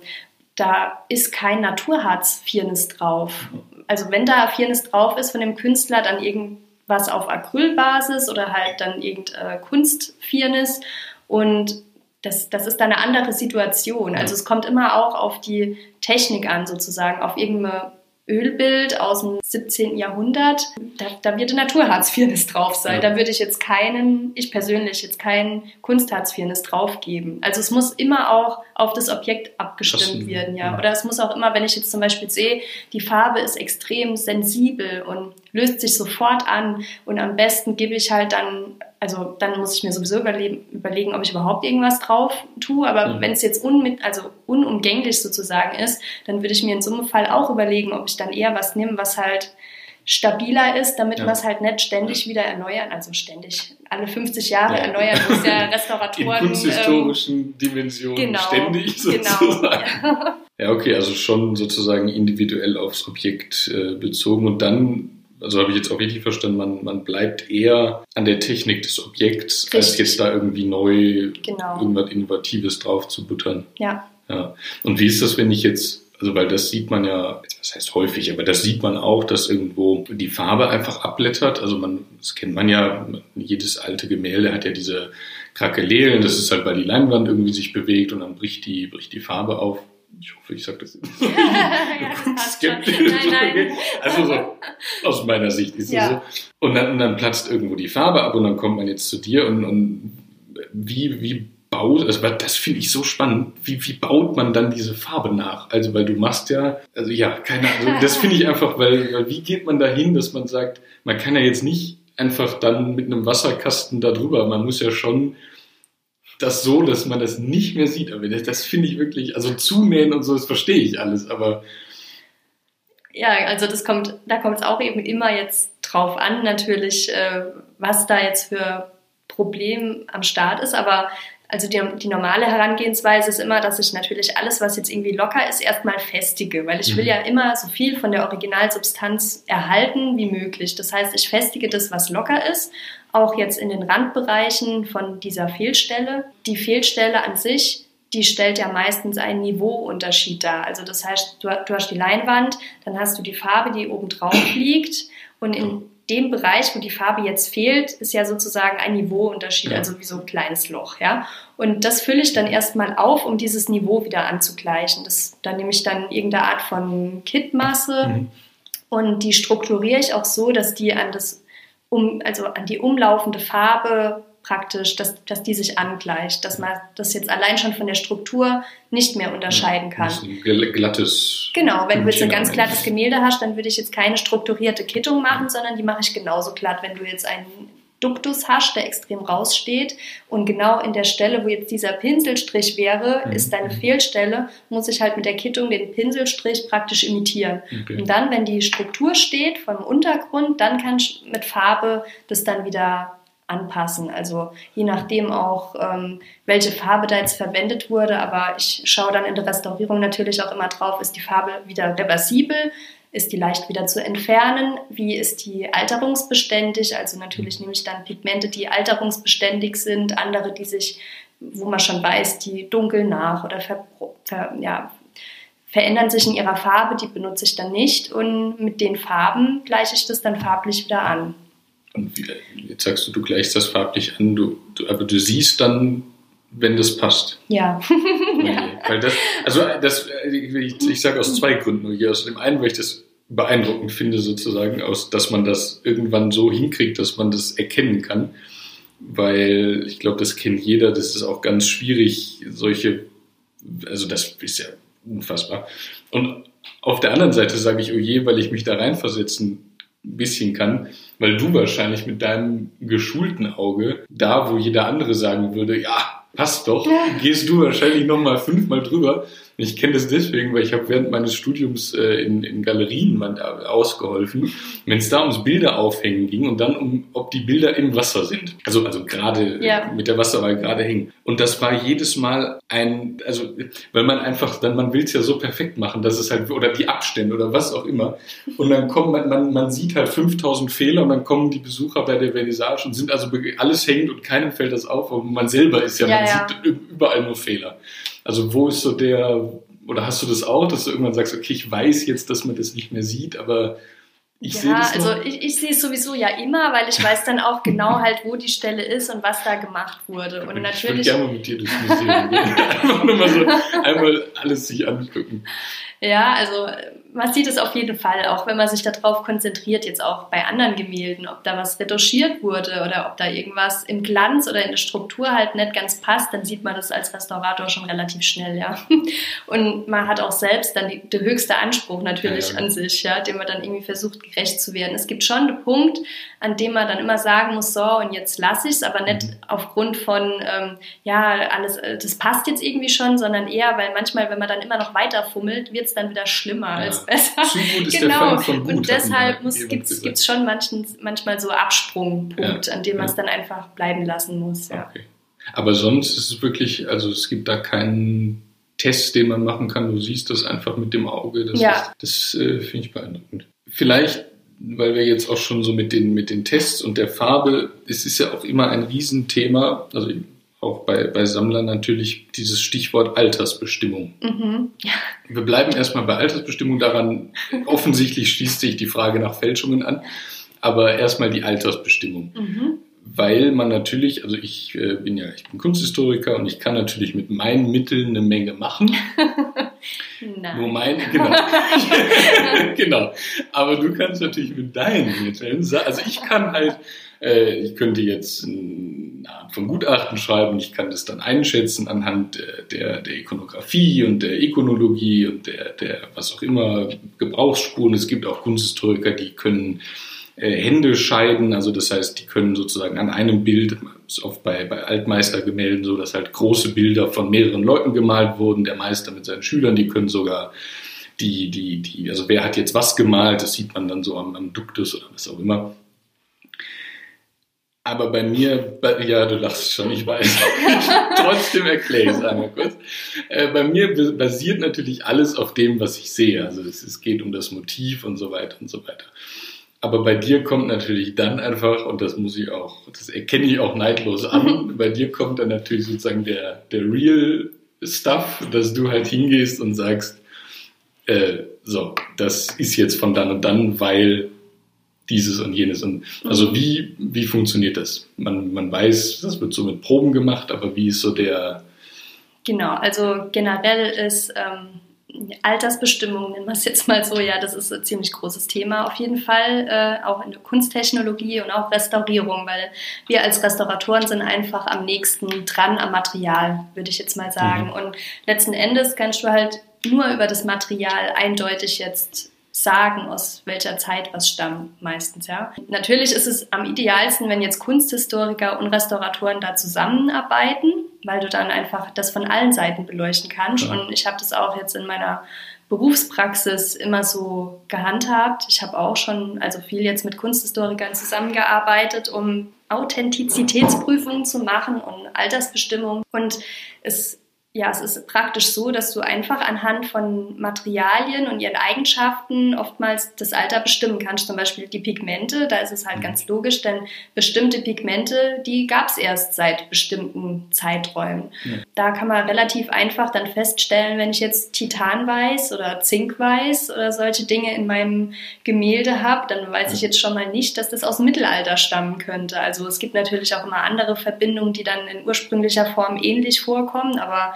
da ist kein Naturharzfirnis drauf. Also wenn da Firnis drauf ist von dem Künstler, dann irgendwas auf Acrylbasis oder halt dann irgendein Kunstfirnis und das, das ist dann eine andere Situation. Also es kommt immer auch auf die Technik an, sozusagen, auf irgendeine Ölbild aus dem 17. Jahrhundert, da, da wird ein Naturharzfirnis drauf sein. Ja. Da würde ich jetzt keinen, ich persönlich jetzt keinen Kunstharzfirnis draufgeben. Also es muss immer auch auf das Objekt abgestimmt Passen, werden, ja. ja. Oder es muss auch immer, wenn ich jetzt zum Beispiel sehe, die Farbe ist extrem sensibel und löst sich sofort an und am besten gebe ich halt dann, also dann muss ich mir sowieso überlegen, überlegen ob ich überhaupt irgendwas drauf tue, aber Mhm. wenn es jetzt unmit, also unumgänglich sozusagen ist, dann würde ich mir in so einem Fall auch überlegen, ob ich dann eher was nehme, was halt stabiler ist, damit Ja. wir es halt nicht ständig wieder erneuern, also ständig alle 50 Jahre Ja. erneuern, muss ja In Restauratoren ähm, kunsthistorischen Dimensionen genau, ständig genau, sozusagen. ja. Ja, okay, also schon sozusagen individuell aufs Objekt äh, bezogen und dann, also habe ich jetzt auch richtig verstanden, man, man bleibt eher an der Technik des Objekts, als Richtig. jetzt da irgendwie neu Genau. irgendwas Innovatives drauf zu buttern. ja. Ja. Und wie ist das, wenn ich jetzt, also weil das sieht man ja, was heißt häufig, aber das sieht man auch, dass irgendwo die Farbe einfach abblättert. Also man, das kennt man ja, jedes alte Gemälde hat ja diese Krakelelen, das ist halt, weil die Leinwand irgendwie sich bewegt und dann bricht die, bricht die Farbe auf. Ich hoffe, ich sage das jetzt. ja, das. Skeptisch. Nein, nein. Also so, aus meiner Sicht ist es Ja. so. Und dann, und dann platzt irgendwo die Farbe ab und dann kommt man jetzt zu dir und, und wie, wie baut, also das finde ich so spannend, wie, wie baut man dann diese Farbe nach? Also weil du machst ja, also ja, keine Ahnung, das finde ich einfach, weil, weil wie geht man dahin, dass man sagt, man kann ja jetzt nicht einfach dann mit einem Wasserkasten da drüber, man muss ja schon das so, dass man das nicht mehr sieht. Aber das, das finde ich wirklich, also zunähen und so, das verstehe ich alles, aber Ja, also das kommt, da kommt es auch eben immer jetzt drauf an, natürlich, äh, was da jetzt für Problem am Start ist. Aber also die, die normale Herangehensweise ist immer, dass ich natürlich alles, was jetzt irgendwie locker ist, erstmal festige, weil ich will Mhm. ja immer so viel von der Originalsubstanz erhalten wie möglich. Das heißt, ich festige das, was locker ist, auch jetzt in den Randbereichen von dieser Fehlstelle. Die Fehlstelle an sich die stellt ja meistens einen Niveauunterschied dar. Also das heißt, du, du hast die Leinwand, dann hast du die Farbe, die oben drauf liegt und in dem Bereich, wo die Farbe jetzt fehlt, ist ja sozusagen ein Niveauunterschied, also wie so ein kleines Loch, ja. Und das fülle ich dann erstmal auf, um dieses Niveau wieder anzugleichen. Das, da nehme ich dann irgendeine Art von Kittmasse Mhm. und die strukturiere ich auch so, dass die an das um, also an die umlaufende Farbe praktisch, dass, dass die sich angleicht, dass man das jetzt allein schon von der Struktur nicht mehr unterscheiden kann. Das ist ein gl- glattes. Genau, wenn du jetzt ein ganz glattes. Gemälde hast, dann würde ich jetzt keine strukturierte Kittung machen, sondern die mache ich genauso glatt. Wenn du jetzt einen Duktus hast, der extrem raussteht und genau in der Stelle, wo jetzt dieser Pinselstrich wäre, Mhm. ist deine Fehlstelle, muss ich halt mit der Kittung den Pinselstrich praktisch imitieren. Okay. Und dann, wenn die Struktur steht vom Untergrund, dann kann ich mit Farbe das dann wieder anpassen. Also je nachdem auch, ähm, welche Farbe da jetzt verwendet wurde. Aber ich schaue dann in der Restaurierung natürlich auch immer drauf, ist die Farbe wieder reversibel, ist die leicht wieder zu entfernen, wie ist die alterungsbeständig. Also natürlich nehme ich dann Pigmente, die alterungsbeständig sind, andere, die sich, wo man schon weiß, die dunkeln nach oder ver, ver, ja, verändern sich in ihrer Farbe, die benutze ich dann nicht. Und mit den Farben gleiche ich das dann farblich wieder an. Und jetzt sagst du, du gleichst das farblich an, du, du, aber du siehst dann, wenn das passt. Ja. ja. Weil das, also das, ich, ich sage aus zwei Gründen nur hier. Aus dem einen, weil ich das beeindruckend finde, sozusagen, aus, dass man das irgendwann so hinkriegt, dass man das erkennen kann. Weil ich glaube, das kennt jeder, das ist auch ganz schwierig, solche, also das ist ja unfassbar. Und auf der anderen Seite sage ich, oh je, weil ich mich da reinversetzen ein bisschen kann, weil du wahrscheinlich mit deinem geschulten Auge, da wo jeder andere sagen würde, ja, passt doch, gehst du wahrscheinlich nochmal fünfmal drüber ich kenne das deswegen, weil ich habe während meines Studiums äh, in, in Galerien mal ausgeholfen, wenn es da ums Bilder aufhängen ging und dann um, ob die Bilder im Wasser sind. Also, also gerade ja. mit der Wasserwahl gerade hängen. Und das war jedes Mal ein, also, weil man einfach, dann, man will es ja so perfekt machen, dass es halt, oder die Abstände oder was auch immer. Und dann kommt man, man, man sieht halt 5000 Fehler und dann kommen die Besucher bei der Vernissage und sind also alles hängend und keinem fällt das auf, aber man selber ist ja, ja man ja. sieht überall nur Fehler. Also wo ist so der, oder hast du das auch, dass du irgendwann sagst, okay, ich weiß jetzt, dass man das nicht mehr sieht, aber ich ja, sehe das also ich, ich sehe es sowieso ja immer, weil ich weiß dann auch genau halt, wo die Stelle ist und was da gemacht wurde. Und ich natürlich. Ich würde gerne mit dir durchs Museum gehen. Einfach nur mal so einmal alles sich angucken. Ja, also man sieht es auf jeden Fall, auch wenn man sich darauf konzentriert, jetzt auch bei anderen Gemälden, ob da was retuschiert wurde oder ob da irgendwas im Glanz oder in der Struktur halt nicht ganz passt, dann sieht man das als Restaurator schon relativ schnell, ja. Und man hat auch selbst dann die, der höchste Anspruch natürlich ja, ja. an sich, ja, dem man dann irgendwie versucht, gerecht zu werden. Es gibt schon einen Punkt, an dem man dann immer sagen muss, so, und jetzt lasse ich es, aber nicht mhm. aufgrund von, ähm, ja, alles, äh, das passt jetzt irgendwie schon, sondern eher, weil manchmal, wenn man dann immer noch weiter fummelt, wird es dann wieder schlimmer ja. Besser. Zu gut ist genau. der von gut, Und deshalb gibt es schon manchen, manchmal so Absprungpunkt, ja. an dem man es dann einfach bleiben lassen muss. Ja. Okay. Aber sonst ist es wirklich, also es gibt da keinen Test, den man machen kann. Du siehst das einfach mit dem Auge. Das, ja. das äh, finde ich beeindruckend. Vielleicht, weil wir jetzt auch schon so mit den, mit den Tests und der Farbe, es ist ja auch immer ein Riesenthema. Also auch bei, bei Sammlern natürlich dieses Stichwort Altersbestimmung. Mhm. Wir bleiben erstmal bei Altersbestimmung. Daran offensichtlich schließt sich die Frage nach Fälschungen an. Aber erstmal die Altersbestimmung. Mhm. Weil man natürlich, also ich äh, bin ja, ich bin Kunsthistoriker und ich kann natürlich mit meinen Mitteln eine Menge machen. Nein. Nur mein, genau. genau. Aber du kannst natürlich mit deinen Mitteln, also ich kann halt äh, ich könnte jetzt eine Art von Gutachten schreiben, ich kann das dann einschätzen anhand der, der Ikonografie und der Ikonologie und der, der, was auch immer, Gebrauchsspuren. Es gibt auch Kunsthistoriker, die können äh, Hände scheiden, also das heißt, die können sozusagen an einem Bild, ist oft bei, bei Altmeistergemälden so, dass halt große Bilder von mehreren Leuten gemalt wurden, der Meister mit seinen Schülern, die können sogar die, die, die, also wer hat jetzt was gemalt, das sieht man dann so am, am Duktus oder was auch immer. Aber bei mir, bei, ja, du lachst schon, ich weiß. Trotzdem erkläre ich es einmal kurz. Äh, bei mir basiert natürlich alles auf dem, was ich sehe. Also es, es geht um das Motiv und so weiter und so weiter. Aber bei dir kommt natürlich dann einfach, und das muss ich auch, das erkenne ich auch neidlos an, bei dir kommt dann natürlich sozusagen der, der Real Stuff, dass du halt hingehst und sagst, äh, so, das ist jetzt von dann und dann, weil dieses und jenes. Und also mhm. wie, wie funktioniert das? Man, man weiß, das wird so mit Proben gemacht, aber wie ist so der. Genau, also generell ist ähm, Altersbestimmung, nennen wir es jetzt mal so, ja, das ist ein ziemlich großes Thema auf jeden Fall, äh, auch in der Kunsttechnologie und auch Restaurierung, weil wir als Restauratoren sind einfach am nächsten dran am Material, würde ich jetzt mal sagen. Mhm. Und letzten Endes kannst du halt nur über das Material eindeutig jetzt sagen, aus welcher Zeit was stammt, meistens, ja. Natürlich ist es am idealsten, wenn jetzt Kunsthistoriker und Restauratoren da zusammenarbeiten, weil du dann einfach das von allen Seiten beleuchten kannst. Ja. Und ich habe das auch jetzt in meiner Berufspraxis immer so gehandhabt. Ich habe auch schon also viel jetzt mit Kunsthistorikern zusammengearbeitet, um Authentizitätsprüfungen zu machen und Altersbestimmungen. Und es ja, es ist praktisch so, dass du einfach anhand von Materialien und ihren Eigenschaften oftmals das Alter bestimmen kannst. Zum Beispiel die Pigmente, da ist es halt mhm. ganz logisch, denn bestimmte Pigmente, die gab es erst seit bestimmten Zeiträumen. Ja. Da kann man relativ einfach dann feststellen, wenn ich jetzt Titanweiß oder Zinkweiß oder solche Dinge in meinem Gemälde habe, dann weiß ich jetzt schon mal nicht, dass das aus dem Mittelalter stammen könnte. Also es gibt natürlich auch immer andere Verbindungen, die dann in ursprünglicher Form ähnlich vorkommen, aber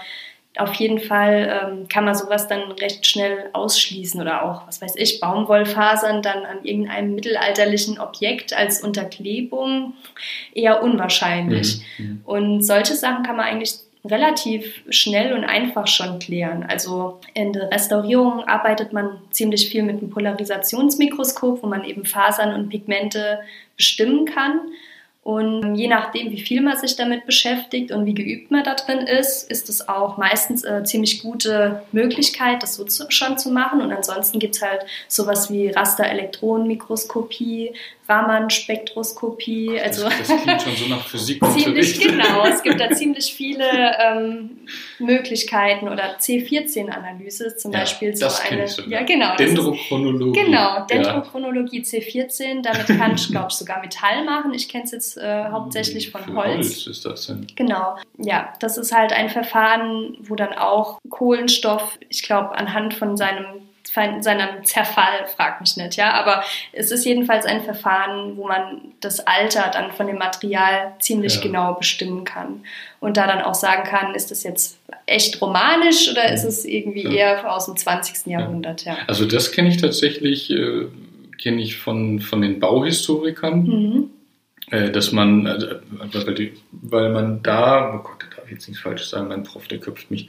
auf jeden Fall ähm, kann man sowas dann recht schnell ausschließen oder auch, was weiß ich, Baumwollfasern dann an irgendeinem mittelalterlichen Objekt als Unterklebung eher unwahrscheinlich. Mhm. mhm. Und solche Sachen kann man eigentlich relativ schnell und einfach schon klären. Also in der Restaurierung arbeitet man ziemlich viel mit einem Polarisationsmikroskop, wo man eben Fasern und Pigmente bestimmen kann. Und je nachdem, wie viel man sich damit beschäftigt und wie geübt man da drin ist, ist es auch meistens eine ziemlich gute Möglichkeit, das so zu, schon zu machen. Und ansonsten gibt es halt sowas wie Rasterelektronenmikroskopie, Raman-Spektroskopie. Also das, das klingt schon so nach Physik. ziemlich genau. Es gibt da ziemlich viele ähm, Möglichkeiten oder C14-Analyse zum ja, Beispiel so eine. Ja, genau. Dendrochronologie. genau, Dendrochronologie ja. C14. Damit kann ich, glaube ich, sogar Metall machen. Ich kenne es jetzt äh, hauptsächlich von Für Holz. Holz ist das denn? Genau. Ja, das ist halt ein Verfahren, wo dann auch Kohlenstoff, ich glaube, anhand von seinem seinem Zerfall, fragt mich nicht, ja, aber es ist jedenfalls ein Verfahren, wo man das Alter dann von dem Material ziemlich ja. genau bestimmen kann und da dann auch sagen kann, ist das jetzt echt romanisch oder ist es irgendwie ja. eher aus dem 20. Jahrhundert, ja. Also das kenne ich tatsächlich, äh, kenne ich von, von den Bauhistorikern. Mhm. Äh, dass man, also, weil man da, oh Gott, darf jetzt nichts Falsches sagen, mein Prof, der köpft mich,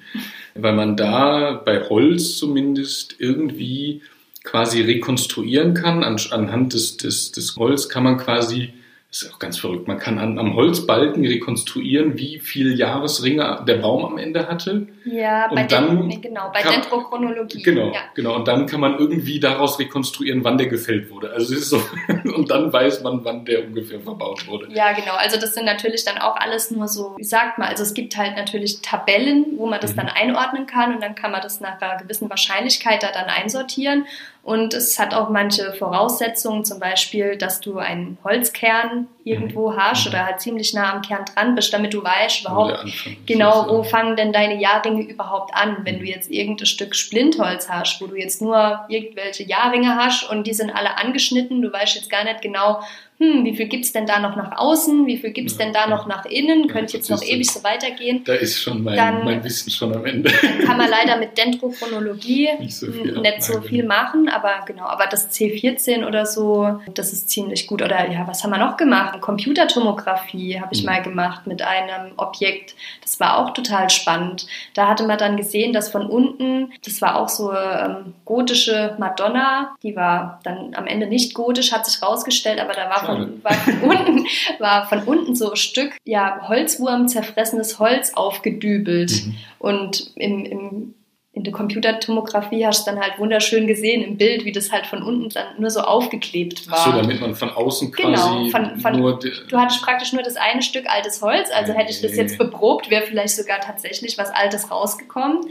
weil man da bei Holz zumindest irgendwie quasi rekonstruieren kann. An, anhand des, des, des Holz kann man quasi das ist auch ganz verrückt. Man kann an, am Holzbalken rekonstruieren, wie viel Jahresringe der Baum am Ende hatte. Ja, und bei, dann den, genau, bei kann, Dendrochronologie. Genau, ja. genau. Und dann kann man irgendwie daraus rekonstruieren, wann der gefällt wurde. Also es ist so, und dann weiß man, wann der ungefähr verbaut wurde. Ja, genau. Also das sind natürlich dann auch alles nur so, wie sagt man, also es gibt halt natürlich Tabellen, wo man das mhm. dann einordnen kann und dann kann man das nach einer gewissen Wahrscheinlichkeit da dann einsortieren. Und es hat auch manche Voraussetzungen, zum Beispiel, dass du einen Holzkern irgendwo mhm. hast oder halt ziemlich nah am Kern dran bist, damit du weißt überhaupt genau, wo fangen denn deine Jahrringe überhaupt an. Wenn du mhm. jetzt irgendein Stück Splintholz hast, wo du jetzt nur irgendwelche Jahrringe hast und die sind alle angeschnitten, du weißt jetzt gar nicht genau, hm, wie viel gibt es denn da noch nach außen, wie viel gibt es denn da noch nach innen, könnte jetzt noch ewig so weitergehen. Da ist schon mein, dann, mein Wissen schon am Ende. Kann man leider mit Dendrochronologie nicht so viel, nicht so viel machen, aber genau, aber das C14 oder so, das ist ziemlich gut. Oder ja, was haben wir noch gemacht? Computertomographie habe ich mhm. mal gemacht mit einem Objekt. Das war auch total spannend. Da hatte man dann gesehen, dass von unten, das war auch so ähm, gotische Madonna, die war dann am Ende nicht gotisch, hat sich rausgestellt, aber da war von, war von unten, war von unten so ein Stück, ja, Holzwurm, zerfressenes Holz aufgedübelt. Mhm. Und im, im in der Computertomographie hast du dann halt wunderschön gesehen im Bild, wie das halt von unten dann nur so aufgeklebt war. Ach so, damit man von außen quasi genau, von, von, nur... Du hattest praktisch nur das eine Stück altes Holz, also hätte ich das jetzt beprobt, wäre vielleicht sogar tatsächlich was Altes rausgekommen,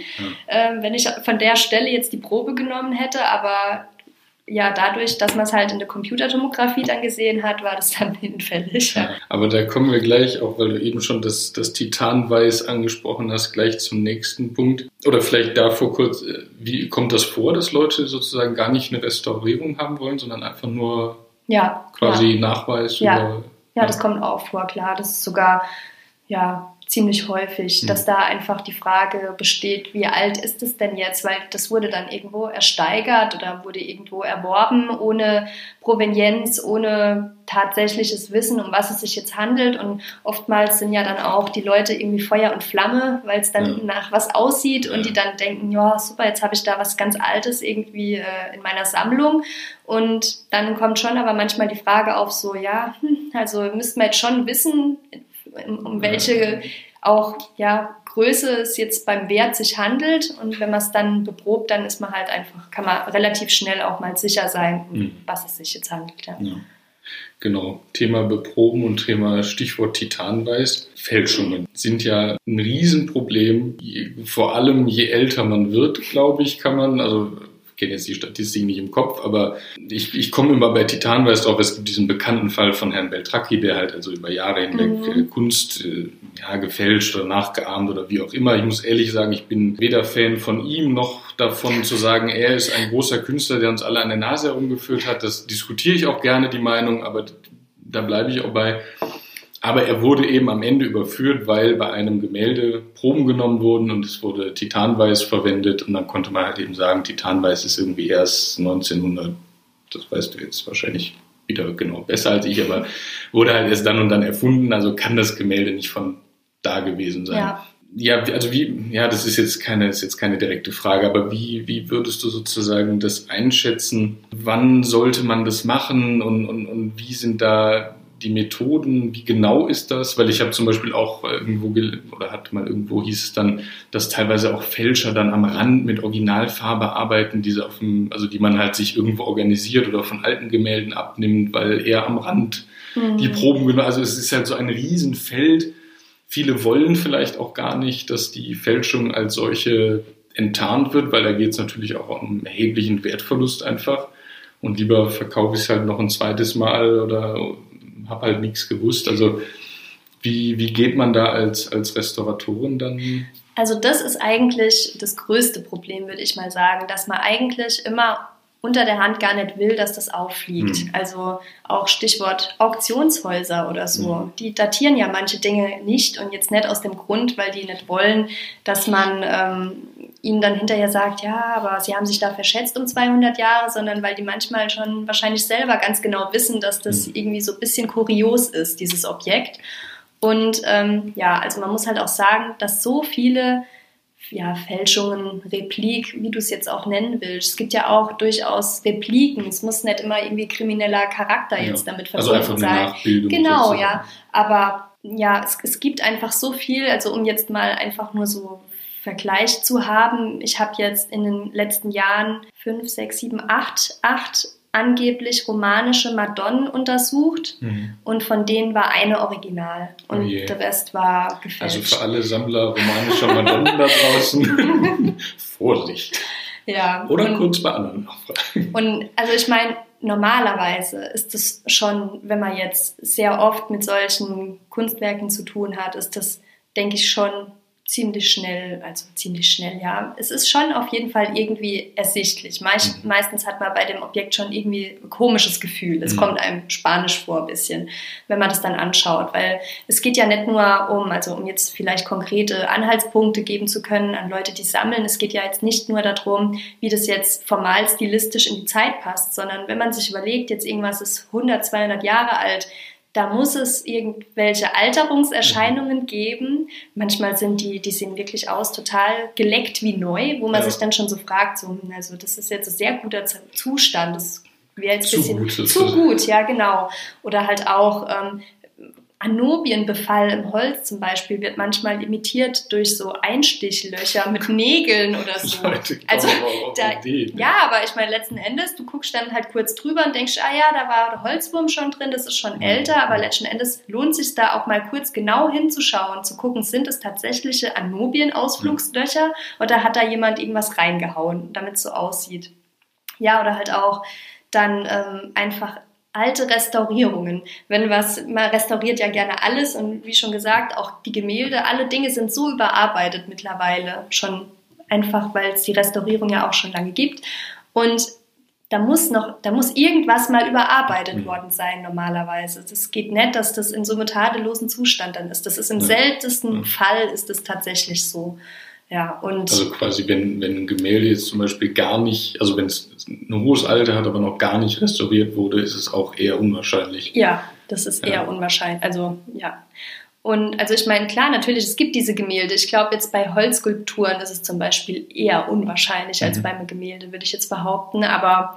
ja. äh, wenn ich von der Stelle jetzt die Probe genommen hätte, aber ja, dadurch, dass man es halt in der Computertomographie dann gesehen hat, war das dann hinfällig. Ja. Aber da kommen wir gleich, auch weil du eben schon das, das Titanweiß angesprochen hast, gleich zum nächsten Punkt. Oder vielleicht davor kurz, äh, wie kommt das vor, dass Leute sozusagen gar nicht eine Restaurierung haben wollen, sondern einfach nur ja, quasi ja. Nachweis? Ja. Über, ja, das kommt auch vor, klar. Das ist sogar, ja, ziemlich häufig, mhm. dass da einfach die Frage besteht, wie alt ist es denn jetzt? Weil das wurde dann irgendwo ersteigert oder wurde irgendwo erworben ohne Provenienz, ohne tatsächliches Wissen, um was es sich jetzt handelt. Und oftmals sind ja dann auch die Leute irgendwie Feuer und Flamme, weil es dann ja. nach was aussieht und die dann denken, ja, super, jetzt habe ich da was ganz Altes irgendwie äh, in meiner Sammlung. Und dann kommt schon aber manchmal die Frage auf so, ja, hm, also müssten wir jetzt schon wissen, um welche auch ja, Größe es jetzt beim Wert sich handelt. Und wenn man es dann beprobt, dann ist man halt einfach, kann man relativ schnell auch mal sicher sein, um mhm. was es sich jetzt handelt. Ja. Ja. Genau, Thema Beproben und Thema Stichwort Titanweiß. Fälschungen sind ja ein Riesenproblem. Vor allem je älter man wird, glaube ich, kann man, also kenne jetzt die Statistik nicht im Kopf, aber ich, ich komme immer bei Titanweiß drauf. Es gibt diesen bekannten Fall von Herrn Beltracchi, der halt also über Jahre hinweg mhm. Äh, Kunst äh, ja, gefälscht oder nachgeahmt oder wie auch immer. Ich muss ehrlich sagen, ich bin weder Fan von ihm noch davon zu sagen, er ist ein großer Künstler, der uns alle an der Nase herumgeführt hat. Das diskutiere ich auch gerne, die Meinung, aber da bleibe ich auch bei. Aber er wurde eben am Ende überführt, weil bei einem Gemälde Proben genommen wurden und es wurde Titanweiß verwendet und dann konnte man halt eben sagen, Titanweiß ist irgendwie erst 1900, das weißt du jetzt wahrscheinlich wieder genau besser als ich, aber wurde halt erst dann und dann erfunden, also kann das Gemälde nicht von da gewesen sein. Ja. Ja, also wie, ja, das ist jetzt keine, ist jetzt keine direkte Frage, aber wie, wie würdest du sozusagen das einschätzen? Wann sollte man das machen und, und, und wie sind da die Methoden, wie genau ist das? Weil ich habe zum Beispiel auch irgendwo, oder hat mal irgendwo hieß es dann, dass teilweise auch Fälscher dann am Rand mit Originalfarbe arbeiten, diese auf dem, also die man halt sich irgendwo organisiert oder von alten Gemälden abnimmt, weil er am Rand mhm. die Proben, also es ist halt so ein Riesenfeld. Viele wollen vielleicht auch gar nicht, dass die Fälschung als solche enttarnt wird, weil da geht es natürlich auch um erheblichen Wertverlust einfach. Und lieber verkaufe ich es halt noch ein zweites Mal oder habe halt nichts gewusst. Also wie, wie geht man da als, als Restauratorin dann? Also das ist eigentlich das größte Problem, würde ich mal sagen, dass man eigentlich immer unter der Hand gar nicht will, dass das auffliegt. Hm. Also auch Stichwort Auktionshäuser oder so. Hm. Die datieren ja manche Dinge nicht und jetzt nicht aus dem Grund, weil die nicht wollen, dass man ähm, ihnen dann hinterher sagt, ja, aber sie haben sich da verschätzt um 200 Jahre, sondern weil die manchmal schon wahrscheinlich selber ganz genau wissen, dass das hm. irgendwie so ein bisschen kurios ist, dieses Objekt. Und ähm, ja, also man muss halt auch sagen, dass so viele ja, Fälschungen, Replik, wie du es jetzt auch nennen willst. Es gibt ja auch durchaus Repliken. Es muss nicht immer irgendwie krimineller Charakter ja. jetzt damit verbunden also einfach eine Nachbildung Genau, sozusagen. ja. Aber ja, es, es gibt einfach so viel, also um jetzt mal einfach nur so Vergleich zu haben. Ich habe jetzt in den letzten Jahren fünf, sechs, sieben, acht, acht angeblich romanische Madonnen untersucht mhm. und von denen war eine original und oh der Rest war gefälscht. Also für alle Sammler romanischer Madonnen da draußen, Vorsicht. Ja. Oder und, kurz bei anderen nachfragen. Und also ich meine, normalerweise ist es schon, wenn man jetzt sehr oft mit solchen Kunstwerken zu tun hat, ist das, denke ich, schon ziemlich schnell, also ziemlich schnell, ja. Es ist schon auf jeden Fall irgendwie ersichtlich. Meist, mhm. Meistens hat man bei dem Objekt schon irgendwie ein komisches Gefühl. Es mhm. kommt einem spanisch vor ein bisschen, wenn man das dann anschaut, weil es geht ja nicht nur um, also um jetzt vielleicht konkrete Anhaltspunkte geben zu können an Leute, die sammeln. Es geht ja jetzt nicht nur darum, wie das jetzt formal stilistisch in die Zeit passt, sondern wenn man sich überlegt, jetzt irgendwas ist 100, 200 Jahre alt, da muss es irgendwelche Alterungserscheinungen mhm. geben. Manchmal sind die, die sehen wirklich aus total geleckt wie neu, wo man ja. sich dann schon so fragt, so, also das ist jetzt ein sehr guter Zustand, das wäre jetzt ein bisschen gut, zu gut, ja genau. Oder halt auch, ähm, Anobienbefall im Holz zum Beispiel wird manchmal imitiert durch so Einstichlöcher mit Nägeln oder so. Leute, also da, Ideen, ja, aber ich meine letzten Endes, du guckst dann halt kurz drüber und denkst, ah ja, da war der Holzwurm schon drin, das ist schon älter, aber letzten Endes lohnt sich da auch mal kurz genau hinzuschauen, zu gucken, sind es tatsächliche Anobien-Ausflugslöcher oder hat da jemand irgendwas reingehauen, damit es so aussieht. Ja, oder halt auch dann ähm, einfach alte Restaurierungen. Wenn was, man restauriert ja gerne alles und wie schon gesagt, auch die Gemälde, alle Dinge sind so überarbeitet mittlerweile, schon einfach, weil es die Restaurierung ja auch schon lange gibt. Und da muss noch, da muss irgendwas mal überarbeitet mhm. worden sein normalerweise. Das geht nicht, dass das in so einem tadellosen Zustand dann ist. Das ist im ja. seltensten ja. Fall ist es tatsächlich so. Ja, und also quasi, wenn, wenn ein Gemälde jetzt zum Beispiel gar nicht, also wenn es ein hohes Alter hat, aber noch gar nicht restauriert wurde, ist es auch eher unwahrscheinlich. Ja, das ist eher unwahrscheinlich. Also ja. Und also ich meine, klar, natürlich, es gibt diese Gemälde. Ich glaube, jetzt bei Holzskulpturen ist es zum Beispiel eher unwahrscheinlich als mhm. beim Gemälde, würde ich jetzt behaupten. Aber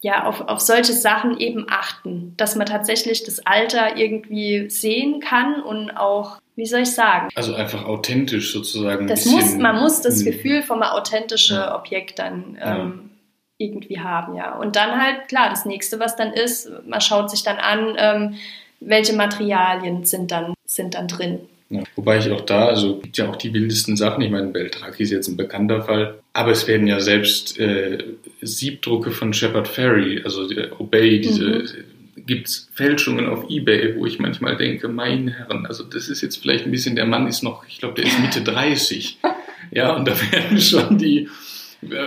ja, auf, auf solche Sachen eben achten, dass man tatsächlich das Alter irgendwie sehen kann und auch wie soll ich sagen? Also einfach authentisch sozusagen. Das muss, man muss das Gefühl vom authentischen ja. Objekt dann ähm, irgendwie haben, ja. Und dann halt, klar, das nächste, was dann ist, man schaut sich dann an, ähm, welche Materialien sind dann, sind dann drin. Ja, wobei ich auch da, also gibt ja auch die wildesten Sachen. Ich meine, Beltraki ist jetzt ein bekannter Fall, aber es werden ja selbst äh, Siebdrucke von Shepard Ferry, also Obey, diese mhm. gibt's Fälschungen auf Ebay, wo ich manchmal denke, mein Herren, also das ist jetzt vielleicht ein bisschen, der Mann ist noch, ich glaube, der ist Mitte 30. Ja, und da werden schon die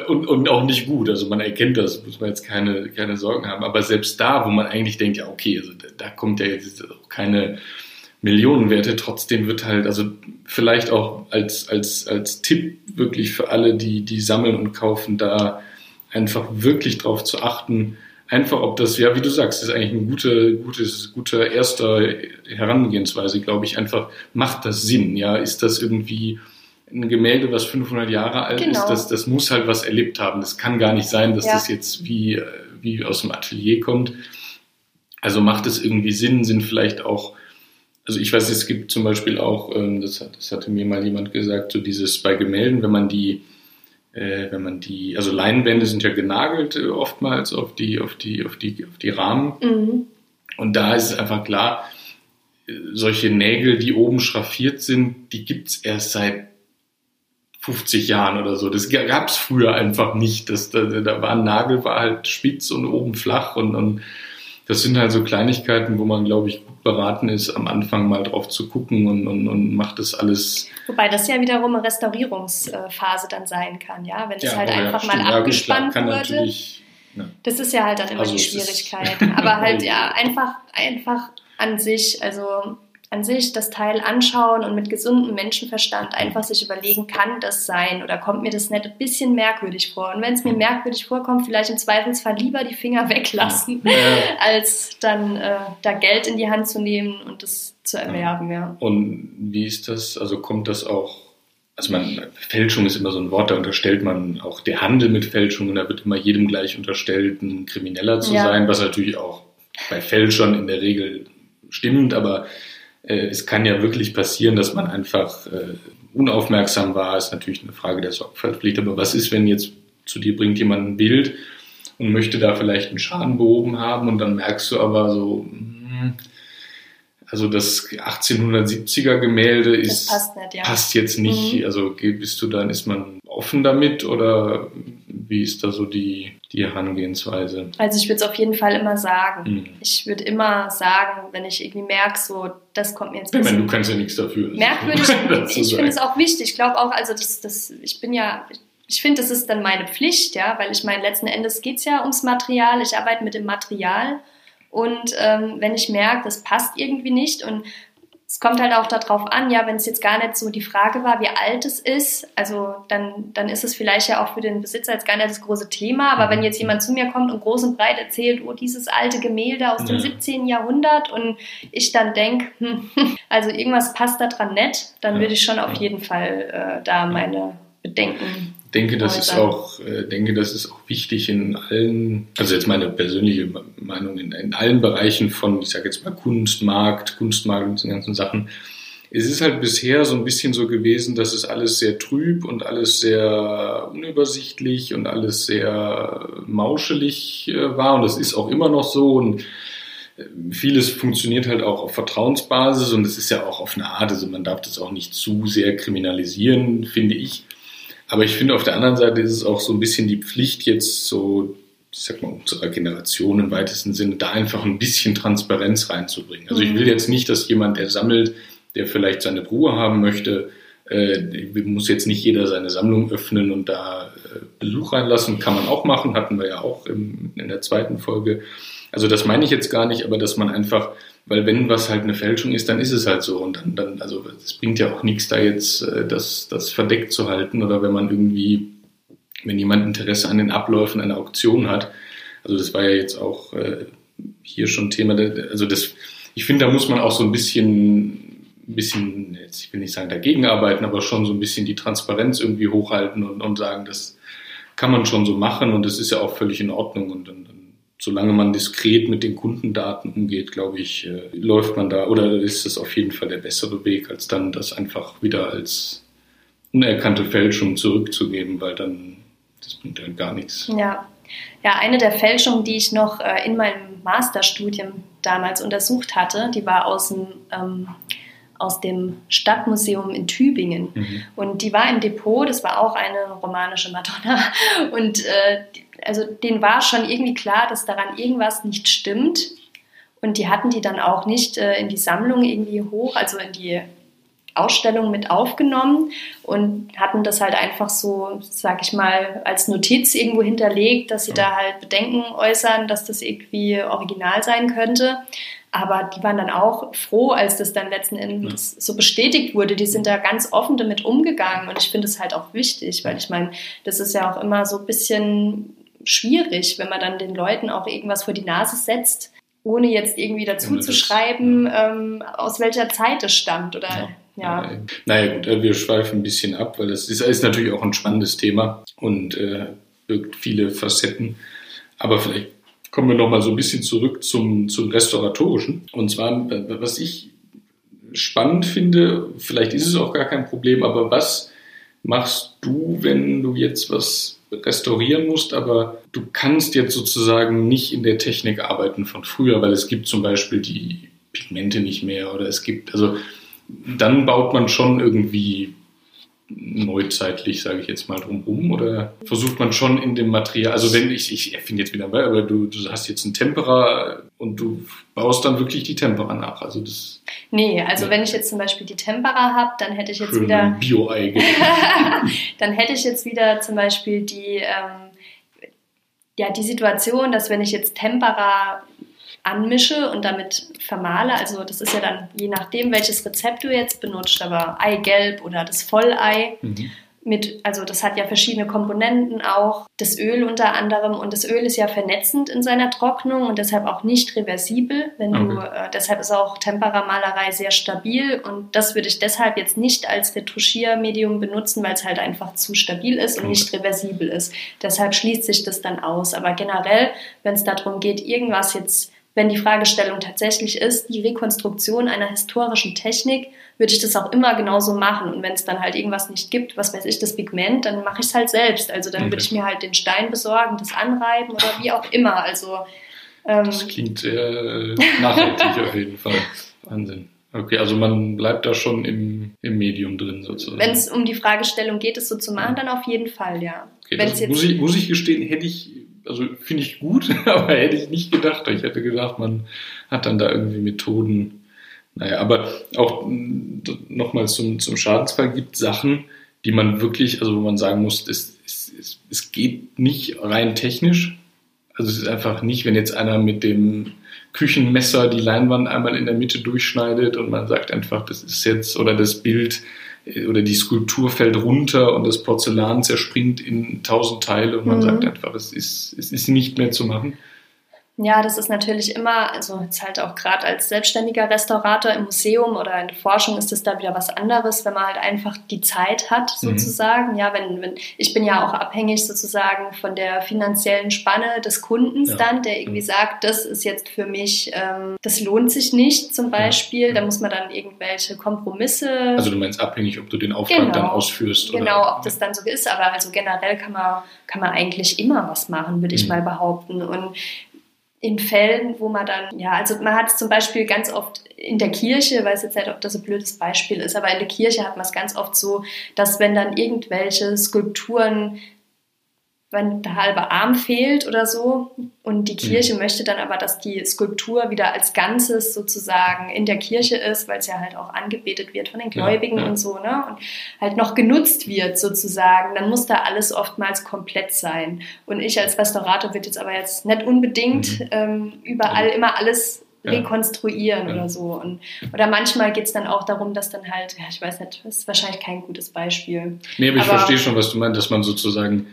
und, und auch nicht gut. Also man erkennt das, muss man jetzt keine, keine Sorgen haben. Aber selbst da, wo man eigentlich denkt, ja, okay, also da kommt ja jetzt auch keine Millionenwerte, trotzdem wird halt, also vielleicht auch als, als, als Tipp wirklich für alle, die, die sammeln und kaufen, da einfach wirklich drauf zu achten, einfach ob das, ja, wie du sagst, ist eigentlich ein guter, gutes, guter erster Herangehensweise, glaube ich, einfach, macht das Sinn, ja, ist das irgendwie ein Gemälde, was 500 Jahre alt genau. ist, das, das muss halt was erlebt haben. Das kann gar nicht sein, dass ja. das jetzt wie, wie aus dem Atelier kommt. Also macht es irgendwie Sinn, sind vielleicht auch also ich weiß, es gibt zum Beispiel auch, ähm, das, hat, das hatte mir mal jemand gesagt, so dieses bei Gemälden, wenn man die, äh, wenn man die, also Leinwände sind ja genagelt äh, oftmals auf die, auf die, auf die, auf die Rahmen. Mhm. Und da ist es einfach klar, äh, solche Nägel, die oben schraffiert sind, die gibt's erst seit 50 Jahren oder so. Das gab's früher einfach nicht. Das, da, da war ein Nagel, war halt spitz und oben flach und, und das sind halt so Kleinigkeiten, wo man, glaube ich, gut beraten ist, am Anfang mal drauf zu gucken und, und, und macht das alles. Wobei das ja wiederum eine Restaurierungsphase dann sein kann, ja, wenn es ja, halt oh einfach ja, mal abgespannt ja, wurde. Ne. Das ist ja halt dann immer also die Schwierigkeit. Aber halt ja, einfach, einfach an sich, also an sich das Teil anschauen und mit gesundem Menschenverstand einfach sich überlegen, kann das sein oder kommt mir das nicht ein bisschen merkwürdig vor? Und wenn es mir merkwürdig vorkommt, vielleicht im Zweifelsfall lieber die Finger weglassen, ja. als dann äh, da Geld in die Hand zu nehmen und das zu erwerben. Ja. Und wie ist das? Also kommt das auch also man, Fälschung ist immer so ein Wort, da unterstellt man auch der Handel mit Fälschungen, da wird immer jedem gleich unterstellt, ein Krimineller zu ja. sein, was natürlich auch bei Fälschern in der Regel stimmt, aber es kann ja wirklich passieren, dass man einfach äh, unaufmerksam war, ist natürlich eine Frage der Sorgfaltspflicht. Aber was ist, wenn jetzt zu dir bringt jemand ein Bild und möchte da vielleicht einen Schaden behoben haben und dann merkst du aber so, hm, also das 1870er Gemälde ist, passt, nicht, ja. passt, jetzt nicht. Mhm. Also bist du dann, ist man offen damit oder wie ist da so die, die Herangehensweise? Also ich würde es auf jeden Fall immer sagen. Mhm. Ich würde immer sagen, wenn ich irgendwie merke, so das kommt mir jetzt. Ich meine, du kannst ja nichts dafür. Merkwürdig. ich finde es auch wichtig. Ich glaube auch, also das, das, ich bin ja, ich finde, das ist dann meine Pflicht, ja, weil ich meine, letzten Endes geht es ja ums Material. Ich arbeite mit dem Material. Und ähm, wenn ich merke, das passt irgendwie nicht und es kommt halt auch darauf an, ja, wenn es jetzt gar nicht so die Frage war, wie alt es ist, also dann, dann ist es vielleicht ja auch für den Besitzer jetzt gar nicht das große Thema, aber wenn jetzt jemand zu mir kommt und groß und breit erzählt, oh, dieses alte Gemälde aus dem 17. Jahrhundert und ich dann denke, hm, also irgendwas passt da dran nicht, dann würde ich schon auf jeden Fall äh, da meine Bedenken denke, das ist auch, äh, denke, das ist auch wichtig in allen, also jetzt meine persönliche Meinung, in, in allen Bereichen von, ich sage jetzt mal Kunstmarkt, Kunstmarkt und den ganzen Sachen. Es ist halt bisher so ein bisschen so gewesen, dass es alles sehr trüb und alles sehr unübersichtlich und alles sehr mauschelig äh, war und das ist auch immer noch so und äh, vieles funktioniert halt auch auf Vertrauensbasis und es ist ja auch auf eine Art, also man darf das auch nicht zu sehr kriminalisieren, finde ich. Aber ich finde, auf der anderen Seite ist es auch so ein bisschen die Pflicht, jetzt so, ich sag mal, unserer Generation im weitesten Sinne, da einfach ein bisschen Transparenz reinzubringen. Also ich will mhm. jetzt nicht, dass jemand, der sammelt, der vielleicht seine Ruhe haben möchte, äh, muss jetzt nicht jeder seine Sammlung öffnen und da äh, Besuch reinlassen. Kann man auch machen, hatten wir ja auch im, in der zweiten Folge. Also das meine ich jetzt gar nicht, aber dass man einfach weil wenn was halt eine Fälschung ist, dann ist es halt so. Und dann, dann also es bringt ja auch nichts, da jetzt äh, das, das verdeckt zu halten. Oder wenn man irgendwie, wenn jemand Interesse an den Abläufen einer Auktion hat. Also das war ja jetzt auch äh, hier schon Thema. Also das, ich finde, da muss man auch so ein bisschen, ein bisschen, jetzt, ich will nicht sagen dagegen arbeiten, aber schon so ein bisschen die Transparenz irgendwie hochhalten und, und sagen, das kann man schon so machen und das ist ja auch völlig in Ordnung. Und, und solange man diskret mit den Kundendaten umgeht, glaube ich, äh, läuft man da oder ist es auf jeden Fall der bessere Weg, als dann das einfach wieder als unerkannte Fälschung zurückzugeben, weil dann das bringt halt gar nichts. Ja. Ja, eine der Fälschungen, die ich noch äh, in meinem Masterstudium damals untersucht hatte, die war aus dem, ähm, aus dem Stadtmuseum in Tübingen. Mhm. Und die war im Depot, das war auch eine romanische Madonna. Und äh, also denen war schon irgendwie klar, dass daran irgendwas nicht stimmt. Und die hatten die dann auch nicht äh, in die Sammlung irgendwie hoch, also in die Ausstellung mit aufgenommen und hatten das halt einfach so, sag ich mal, als Notiz irgendwo hinterlegt, dass sie da halt Bedenken äußern, dass das irgendwie original sein könnte. Aber die waren dann auch froh, als das dann letzten Endes so bestätigt wurde. Die sind da ganz offen damit umgegangen und ich finde es halt auch wichtig, weil ich meine, das ist ja auch immer so ein bisschen schwierig, wenn man dann den Leuten auch irgendwas vor die Nase setzt, ohne jetzt irgendwie dazu zu schreiben, ähm, aus welcher Zeit es stammt oder ja. Ja. Naja gut, äh, wir schweifen ein bisschen ab, weil das ist, ist natürlich auch ein spannendes Thema und äh, birgt viele Facetten. Aber vielleicht kommen wir nochmal so ein bisschen zurück zum, zum Restauratorischen. Und zwar, was ich spannend finde, vielleicht ist es auch gar kein Problem, aber was machst du, wenn du jetzt was restaurieren musst, aber du kannst jetzt sozusagen nicht in der Technik arbeiten von früher, weil es gibt zum Beispiel die Pigmente nicht mehr oder es gibt, also dann baut man schon irgendwie neuzeitlich, sage ich jetzt mal, drumherum oder versucht man schon in dem Material, also wenn ich, ich erfinde jetzt wieder mal, aber du, du hast jetzt ein Tempera und du baust dann wirklich die Tempera nach, also das... Nee, also ja. wenn ich jetzt zum Beispiel die Tempera habe, dann hätte ich jetzt Schön wieder... Bio-Ei Dann hätte ich jetzt wieder zum Beispiel die... Ähm, ja, die Situation, dass wenn ich jetzt Tempera anmische und damit vermahle. Also das ist ja dann je nachdem, welches Rezept du jetzt benutzt, aber Eigelb oder das Vollei. Mhm. Mit, also das hat ja verschiedene Komponenten auch, das Öl unter anderem und das Öl ist ja vernetzend in seiner Trocknung und deshalb auch nicht reversibel. Wenn okay. du, äh, deshalb ist auch Temperamalerei sehr stabil und das würde ich deshalb jetzt nicht als Retuschiermedium benutzen, weil es halt einfach zu stabil ist und nicht reversibel ist. Deshalb schließt sich das dann aus. Aber generell, wenn es darum geht, irgendwas jetzt wenn die Fragestellung tatsächlich ist, die Rekonstruktion einer historischen Technik, würde ich das auch immer genauso machen. Und wenn es dann halt irgendwas nicht gibt, was weiß ich, das Pigment, dann mache ich es halt selbst. Also dann okay. würde ich mir halt den Stein besorgen, das anreiben oder wie auch immer. Also ähm, das klingt sehr nachhaltig auf jeden Fall. Wahnsinn. Okay, also man bleibt da schon im, im Medium drin sozusagen. Wenn es um die Fragestellung geht, es so zu machen, dann auf jeden Fall, ja. Okay, jetzt muss, ich, muss ich gestehen, hätte ich also finde ich gut, aber hätte ich nicht gedacht. Ich hätte gedacht, man hat dann da irgendwie Methoden. Naja, aber auch nochmal zum, zum Schadensfall gibt Sachen, die man wirklich, also wo man sagen muss, es, es, es geht nicht rein technisch. Also es ist einfach nicht, wenn jetzt einer mit dem Küchenmesser die Leinwand einmal in der Mitte durchschneidet und man sagt einfach, das ist jetzt, oder das Bild oder die Skulptur fällt runter und das Porzellan zerspringt in tausend Teile und man mhm. sagt einfach, es ist, es ist nicht mehr zu machen. Ja, das ist natürlich immer, also jetzt halt auch gerade als selbstständiger Restaurator im Museum oder in der Forschung ist das da wieder was anderes, wenn man halt einfach die Zeit hat, mhm. sozusagen. Mhm. Ja, wenn, wenn, ich bin ja auch abhängig sozusagen von der finanziellen Spanne des Kundens ja. dann, der irgendwie mhm. sagt, das ist jetzt für mich, ähm, das lohnt sich nicht zum Beispiel. Ja. Da muss man dann irgendwelche Kompromisse. Also du meinst abhängig, ob du den Auftrag genau. dann ausführst. Genau, oder? ob das dann so ist, aber also generell kann man, kann man eigentlich immer was machen, würde ich mhm. mal behaupten. Und in Fällen, wo man dann, ja, also man hat es zum Beispiel ganz oft in der Kirche, weiß jetzt nicht, ob das ein blödes Beispiel ist, aber in der Kirche hat man es ganz oft so, dass wenn dann irgendwelche Skulpturen wenn der halbe Arm fehlt oder so. Und die Kirche mhm. möchte dann aber, dass die Skulptur wieder als Ganzes sozusagen in der Kirche ist, weil es ja halt auch angebetet wird von den Gläubigen ja, ja. und so, ne? Und halt noch genutzt wird sozusagen. Dann muss da alles oftmals komplett sein. Und ich als Restaurator wird jetzt aber jetzt nicht unbedingt mhm. ähm, überall also, immer alles rekonstruieren ja. oder so. Und, oder manchmal geht es dann auch darum, dass dann halt, ja, ich weiß nicht, das ist wahrscheinlich kein gutes Beispiel. Nee, aber ich aber, verstehe schon, was du meinst, dass man sozusagen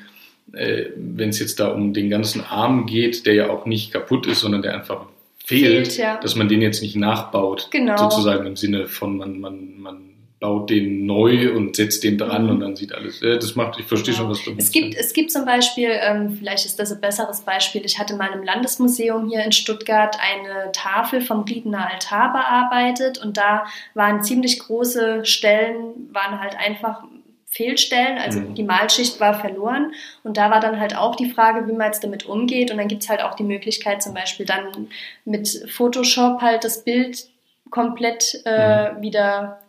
äh, wenn es jetzt da um den ganzen Arm geht, der ja auch nicht kaputt ist, sondern der einfach fehlt, fehlt ja. dass man den jetzt nicht nachbaut, genau. sozusagen im Sinne von man, man, man baut den neu und setzt den dran mhm. und dann sieht alles. Ja, das macht, ich verstehe genau. schon, was du meinst. Es gibt, es gibt zum Beispiel, ähm, vielleicht ist das ein besseres Beispiel, ich hatte mal im Landesmuseum hier in Stuttgart eine Tafel vom Riedener Altar bearbeitet und da waren ziemlich große Stellen, waren halt einfach Fehlstellen, also mhm. die Malschicht war verloren und da war dann halt auch die Frage, wie man jetzt damit umgeht und dann gibt es halt auch die Möglichkeit zum Beispiel dann mit Photoshop halt das Bild komplett äh, mhm. wieder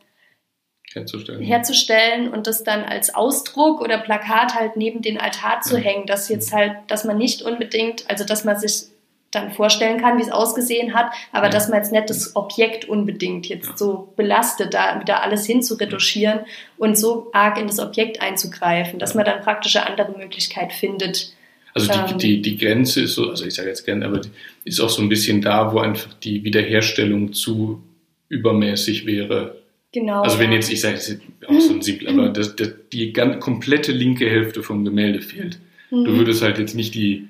herzustellen. herzustellen und das dann als Ausdruck oder Plakat halt neben den Altar zu ja. hängen, dass jetzt halt, dass man nicht unbedingt, also dass man sich dann vorstellen kann, wie es ausgesehen hat, aber ja. dass man jetzt nicht das Objekt unbedingt jetzt ja. so belastet, da wieder alles hinzuretuschieren und so arg in das Objekt einzugreifen, dass man dann praktisch eine andere Möglichkeit findet. Also die, ähm, die, die Grenze ist so, also ich sage jetzt gerne, aber ist auch so ein bisschen da, wo einfach die Wiederherstellung zu übermäßig wäre. Genau. Also wenn jetzt, ich sage jetzt auch so ein simpel, aber das, das, die ganz komplette linke Hälfte vom Gemälde fehlt. Mhm. Du würdest halt jetzt nicht die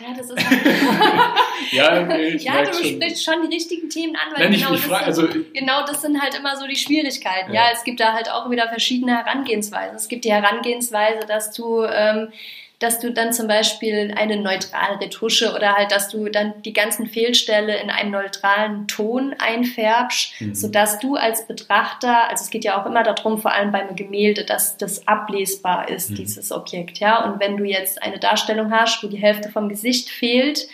ja, das ist halt ja, okay, ja, du sprichst schon die richtigen Themen an, weil Nein, genau, ich, ich das sind, also, genau das sind halt immer so die Schwierigkeiten. Ja. ja. es gibt da halt auch wieder verschiedene Herangehensweisen. Es gibt die Herangehensweise, dass du ähm, dass du dann zum Beispiel eine neutrale Retusche oder halt, dass du dann die ganzen Fehlstelle in einen neutralen Ton einfärbst, mhm. sodass du als Betrachter, also es geht ja auch immer darum, vor allem beim Gemälde, dass das ablesbar ist, mhm. dieses Objekt, ja. Und wenn du jetzt eine Darstellung hast, wo die Hälfte vom Gesicht fehlt,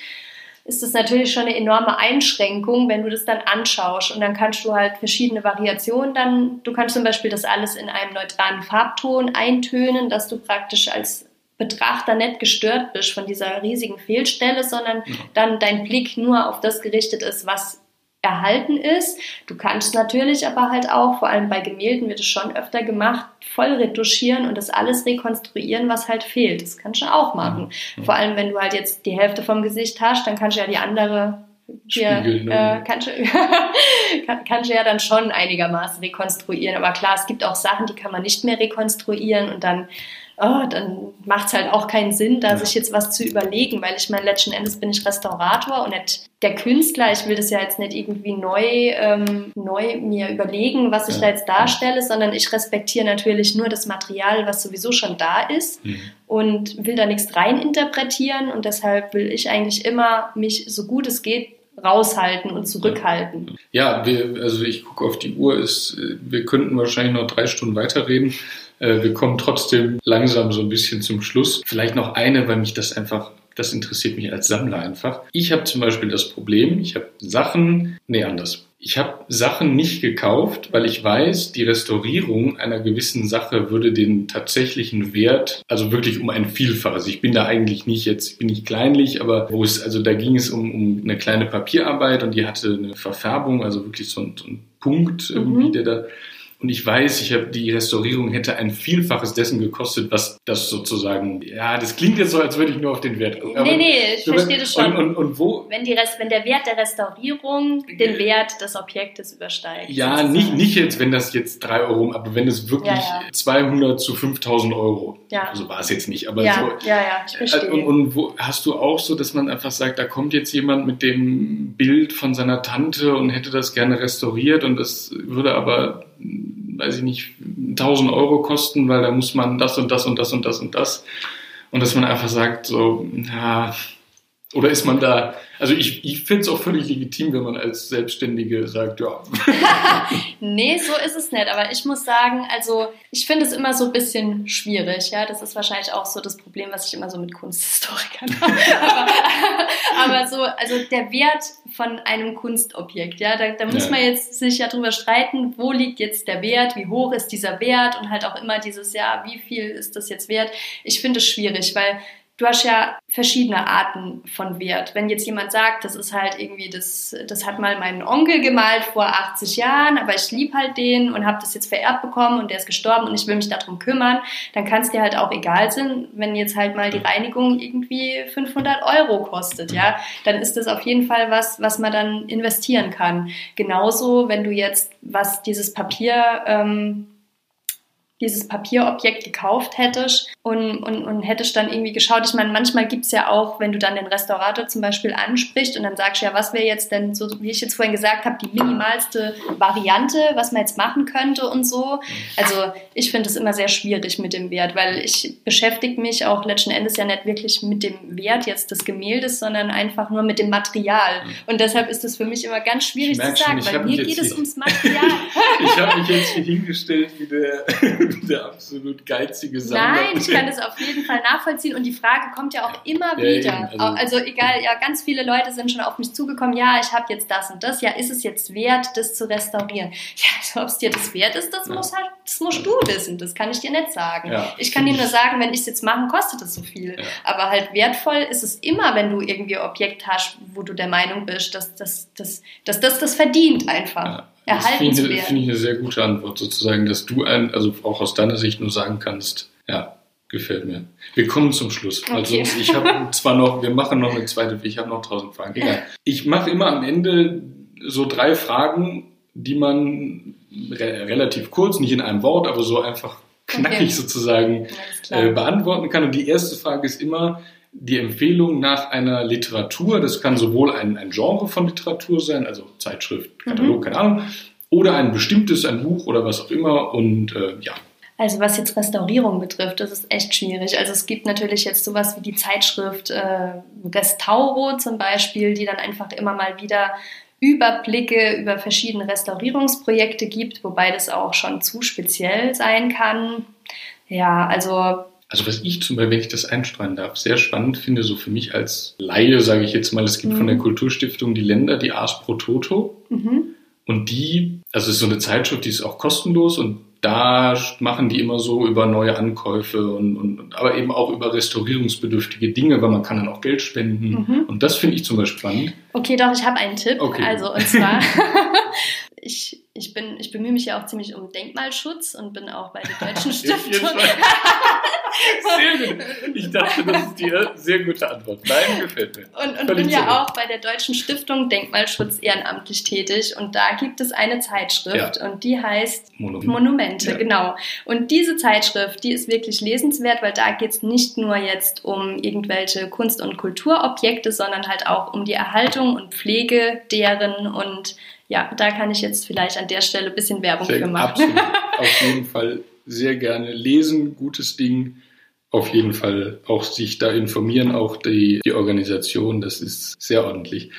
ist das natürlich schon eine enorme Einschränkung, wenn du das dann anschaust. Und dann kannst du halt verschiedene Variationen dann, du kannst zum Beispiel das alles in einem neutralen Farbton eintönen, dass du praktisch als Betrachter nicht gestört bist von dieser riesigen Fehlstelle, sondern ja. dann dein Blick nur auf das gerichtet ist, was erhalten ist. Du kannst natürlich aber halt auch, vor allem bei Gemälden wird es schon öfter gemacht, voll retuschieren und das alles rekonstruieren, was halt fehlt. Das kannst du auch machen. Ja. Vor allem, wenn du halt jetzt die Hälfte vom Gesicht hast, dann kannst du ja die andere hier, äh, kannst, kann, kannst du ja dann schon einigermaßen rekonstruieren. Aber klar, es gibt auch Sachen, die kann man nicht mehr rekonstruieren und dann oh, dann macht es halt auch keinen Sinn, da ja. sich jetzt was zu überlegen, weil ich meine, letzten Endes bin ich Restaurator und nicht der Künstler. Ich will das ja jetzt nicht irgendwie neu, ähm, neu mir überlegen, was ich ja. da jetzt darstelle, sondern ich respektiere natürlich nur das Material, was sowieso schon da ist mhm. und will da nichts reininterpretieren und deshalb will ich eigentlich immer mich so gut es geht raushalten und zurückhalten. Ja, wir, also ich gucke auf die Uhr, ist, wir könnten wahrscheinlich noch drei Stunden weiterreden. Äh, wir kommen trotzdem langsam so ein bisschen zum Schluss. Vielleicht noch eine, weil mich das einfach das interessiert mich als Sammler einfach. Ich habe zum Beispiel das Problem, ich habe Sachen, nee, anders. Ich habe Sachen nicht gekauft, weil ich weiß, die Restaurierung einer gewissen Sache würde den tatsächlichen Wert, also wirklich um ein Vielfaches. Ich bin da eigentlich nicht jetzt, ich bin nicht kleinlich, aber wo es, also da ging es um, um eine kleine Papierarbeit und die hatte eine Verfärbung, also wirklich so ein, so ein Punkt irgendwie, mhm. der da und ich weiß, ich habe die Restaurierung hätte ein Vielfaches dessen gekostet, was das sozusagen, ja, das klingt jetzt so, als würde ich nur auf den Wert gucken. Nee, nee, ich verstehe das schon. Und, und, und wo? Wenn, die Rest, wenn der Wert der Restaurierung den Wert des Objektes übersteigt. Ja, nicht, nicht jetzt, wenn das jetzt drei Euro, aber wenn es wirklich ja, ja. 200 zu 5000 Euro, ja. also war es jetzt nicht, aber ja, so. Ja, ja, ich verstehe. Und, und wo, hast du auch so, dass man einfach sagt, da kommt jetzt jemand mit dem Bild von seiner Tante und hätte das gerne restauriert und das würde aber weiß ich nicht, 1000 Euro kosten, weil da muss man das und das und das und das und das. Und dass man einfach sagt, so, ja, oder ist man da, also ich, ich finde es auch völlig legitim, wenn man als Selbstständige sagt, ja. nee, so ist es nicht. Aber ich muss sagen, also ich finde es immer so ein bisschen schwierig. Ja, das ist wahrscheinlich auch so das Problem, was ich immer so mit Kunsthistorikern habe. aber, aber, so, also der Wert von einem Kunstobjekt, ja, da, da muss ja. man jetzt sich ja drüber streiten, wo liegt jetzt der Wert, wie hoch ist dieser Wert und halt auch immer dieses, ja, wie viel ist das jetzt wert? Ich finde es schwierig, weil du hast ja verschiedene Arten von Wert. Wenn jetzt jemand sagt, das ist halt irgendwie, das, das hat mal mein Onkel gemalt vor 80 Jahren, aber ich lieb halt den und habe das jetzt vererbt bekommen und der ist gestorben und ich will mich darum kümmern, dann kann es dir halt auch egal sein, wenn jetzt halt mal die Reinigung irgendwie 500 Euro kostet, ja, dann ist das auf jeden Fall was, was man dann investieren kann. Genauso, wenn du jetzt was dieses Papier ähm, dieses Papierobjekt gekauft hättest und, und, und hättest dann irgendwie geschaut. Ich meine, manchmal gibt es ja auch, wenn du dann den Restaurator zum Beispiel ansprichst und dann sagst ja, was wäre jetzt denn, so wie ich jetzt vorhin gesagt habe, die minimalste Variante, was man jetzt machen könnte und so. Also ich finde es immer sehr schwierig mit dem Wert, weil ich beschäftige mich auch letzten Endes ja nicht wirklich mit dem Wert jetzt des Gemäldes, sondern einfach nur mit dem Material. Und deshalb ist es für mich immer ganz schwierig zu sagen, schon, weil mir geht es ums Material. ich habe mich jetzt hier hingestellt wie der der absolut geizige Sammler. Nein, ich kann das auf jeden Fall nachvollziehen und die Frage kommt ja auch immer ja, wieder. Also, also, egal, ja, ganz viele Leute sind schon auf mich zugekommen, ja, ich habe jetzt das und das, ja, ist es jetzt wert, das zu restaurieren? Ja, also, ob es dir das wert ist, das ja. muss halt, das musst du wissen, das kann ich dir nicht sagen. Ja, ich kann dir nur sagen, wenn ich es jetzt mache, kostet es so viel. Aber halt wertvoll ist es immer, wenn du irgendwie ein Objekt hast, wo du der Meinung bist, dass das dass, dass, dass das verdient einfach. Erhaltenswert. Das finde ich eine sehr gute Antwort, sozusagen, dass du ein, also auch aus deiner Sicht nur sagen kannst, ja, gefällt mir. Wir kommen zum Schluss. Okay. Also ich habe zwar noch, wir machen noch eine zweite, ich habe noch tausend Fragen. Egal. Ich mache immer am Ende so drei Fragen, die man re relativ kurz, nicht in einem Wort, aber so einfach knackig okay. sozusagen äh, beantworten kann. Und die erste Frage ist immer, die Empfehlung nach einer Literatur, das kann sowohl ein, ein Genre von Literatur sein, also Zeitschrift, Katalog, mhm. keine Ahnung, oder ein bestimmtes, ein Buch oder was auch immer und äh, ja. Also was jetzt Restaurierung betrifft, das ist echt schwierig. Also es gibt natürlich jetzt sowas wie die Zeitschrift äh, Restauro zum Beispiel, die dann einfach immer mal wieder Überblicke über verschiedene Restaurierungsprojekte gibt, wobei das auch schon zu speziell sein kann. Ja, also also was ich zum Beispiel, wenn ich das einstreuen darf, sehr spannend finde, so für mich als Laie, sage ich jetzt mal, es gibt mhm. von der Kulturstiftung die Länder, die Ars pro Toto. Mhm. Und die, also es ist so eine Zeitschrift, die ist auch kostenlos und da machen die immer so über neue Ankäufe und, und aber eben auch über restaurierungsbedürftige Dinge, weil man kann dann auch Geld spenden. Mhm. Und das finde ich zum Beispiel spannend. Okay, doch, ich habe einen Tipp. Okay. Also und zwar ich, ich, bin, ich bemühe mich ja auch ziemlich um Denkmalschutz und bin auch bei der Deutschen Stiftung. sehr gut. Ich dachte, das ist die sehr gute Antwort. Nein, gefällt mir. Und, und bin ja auch bei der Deutschen Stiftung Denkmalschutz ehrenamtlich tätig. Und da gibt es eine Zeitschrift ja. und die heißt Monumente. Monumente ja. Genau. Und diese Zeitschrift, die ist wirklich lesenswert, weil da geht es nicht nur jetzt um irgendwelche Kunst- und Kulturobjekte, sondern halt auch um die Erhaltung und Pflege deren und ja, da kann ich jetzt vielleicht an der Stelle ein bisschen Werbung sehr, für machen. Absolut. Auf jeden Fall sehr gerne lesen, gutes Ding. Auf jeden Fall auch sich da informieren, auch die, die Organisation, das ist sehr ordentlich.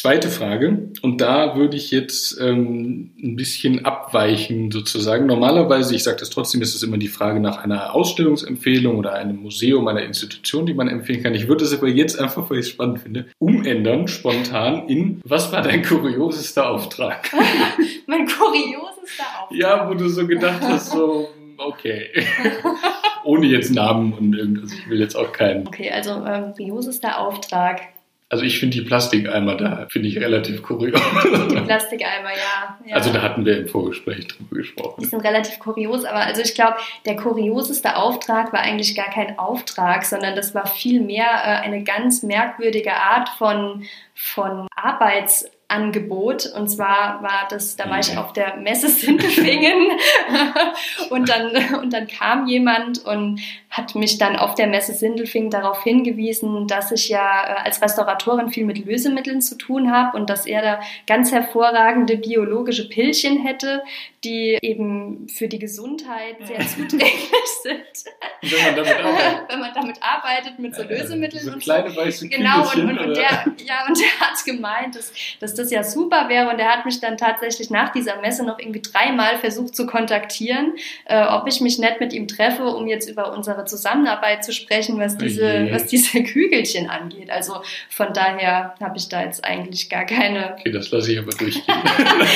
Zweite Frage, und da würde ich jetzt ähm, ein bisschen abweichen sozusagen. Normalerweise, ich sage das trotzdem, ist es immer die Frage nach einer Ausstellungsempfehlung oder einem Museum, einer Institution, die man empfehlen kann. Ich würde es aber jetzt einfach, weil ich es spannend finde, umändern, spontan in, was war dein kuriosester Auftrag? mein kuriosester Auftrag? Ja, wo du so gedacht hast, so, okay. Ohne jetzt Namen und irgendwas. Ich will jetzt auch keinen. Okay, also ähm, kuriosester Auftrag. Also ich finde die Plastikeimer da, finde ich relativ kurios. Die Plastikeimer, ja, ja, Also da hatten wir im Vorgespräch drüber gesprochen. Die sind relativ kurios, aber also ich glaube, der kurioseste Auftrag war eigentlich gar kein Auftrag, sondern das war vielmehr äh, eine ganz merkwürdige Art von, von Arbeits Angebot. Und zwar war das, da war ich auf der Messe Sindelfingen und dann, und dann kam jemand und hat mich dann auf der Messe Sindelfingen darauf hingewiesen, dass ich ja äh, als Restauratorin viel mit Lösemitteln zu tun habe und dass er da ganz hervorragende biologische Pillchen hätte, die eben für die Gesundheit sehr zuträglich sind. Wenn man damit arbeitet. Wenn man damit arbeitet, mit so Lösemitteln so und kleine so. weiße Genau, und, und, und, der, ja, und der hat gemeint, dass, dass das ja super wäre und er hat mich dann tatsächlich nach dieser Messe noch irgendwie dreimal versucht zu kontaktieren, äh, ob ich mich nett mit ihm treffe, um jetzt über unsere Zusammenarbeit zu sprechen, was diese, okay. was diese Kügelchen angeht. Also von daher habe ich da jetzt eigentlich gar keine. Okay, das lasse ich aber durchgehen.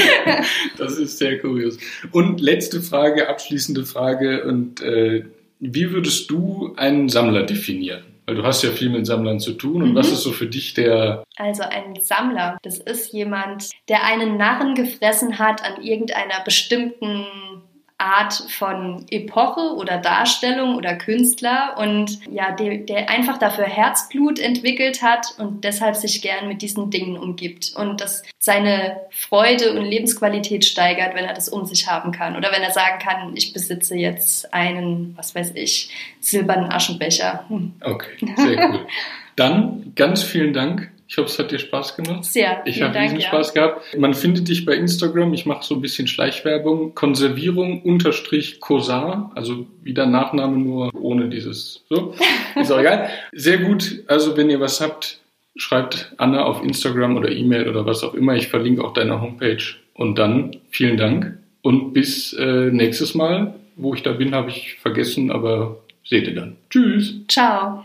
das ist sehr kurios. Und letzte Frage, abschließende Frage und äh, wie würdest du einen Sammler definieren? Weil du hast ja viel mit Sammlern zu tun. Und mhm. was ist so für dich der... Also ein Sammler, das ist jemand, der einen Narren gefressen hat an irgendeiner bestimmten Art von Epoche oder Darstellung oder Künstler und ja, der, der, einfach dafür Herzblut entwickelt hat und deshalb sich gern mit diesen Dingen umgibt und das seine Freude und Lebensqualität steigert, wenn er das um sich haben kann oder wenn er sagen kann, ich besitze jetzt einen, was weiß ich, silbernen Aschenbecher. Hm. Okay, sehr cool. Dann ganz vielen Dank ich hoffe, es hat dir Spaß gemacht. Sehr. Ich habe riesen ja. Spaß gehabt. Man findet dich bei Instagram. Ich mache so ein bisschen Schleichwerbung. Konservierung unterstrich Cosar. Also wieder Nachname nur ohne dieses. So. Ist auch egal. Sehr gut. Also wenn ihr was habt, schreibt Anna auf Instagram oder E-Mail oder was auch immer. Ich verlinke auch deine Homepage. Und dann vielen Dank und bis äh, nächstes Mal Wo ich da bin, habe ich vergessen, aber seht ihr dann. Tschüss. Ciao.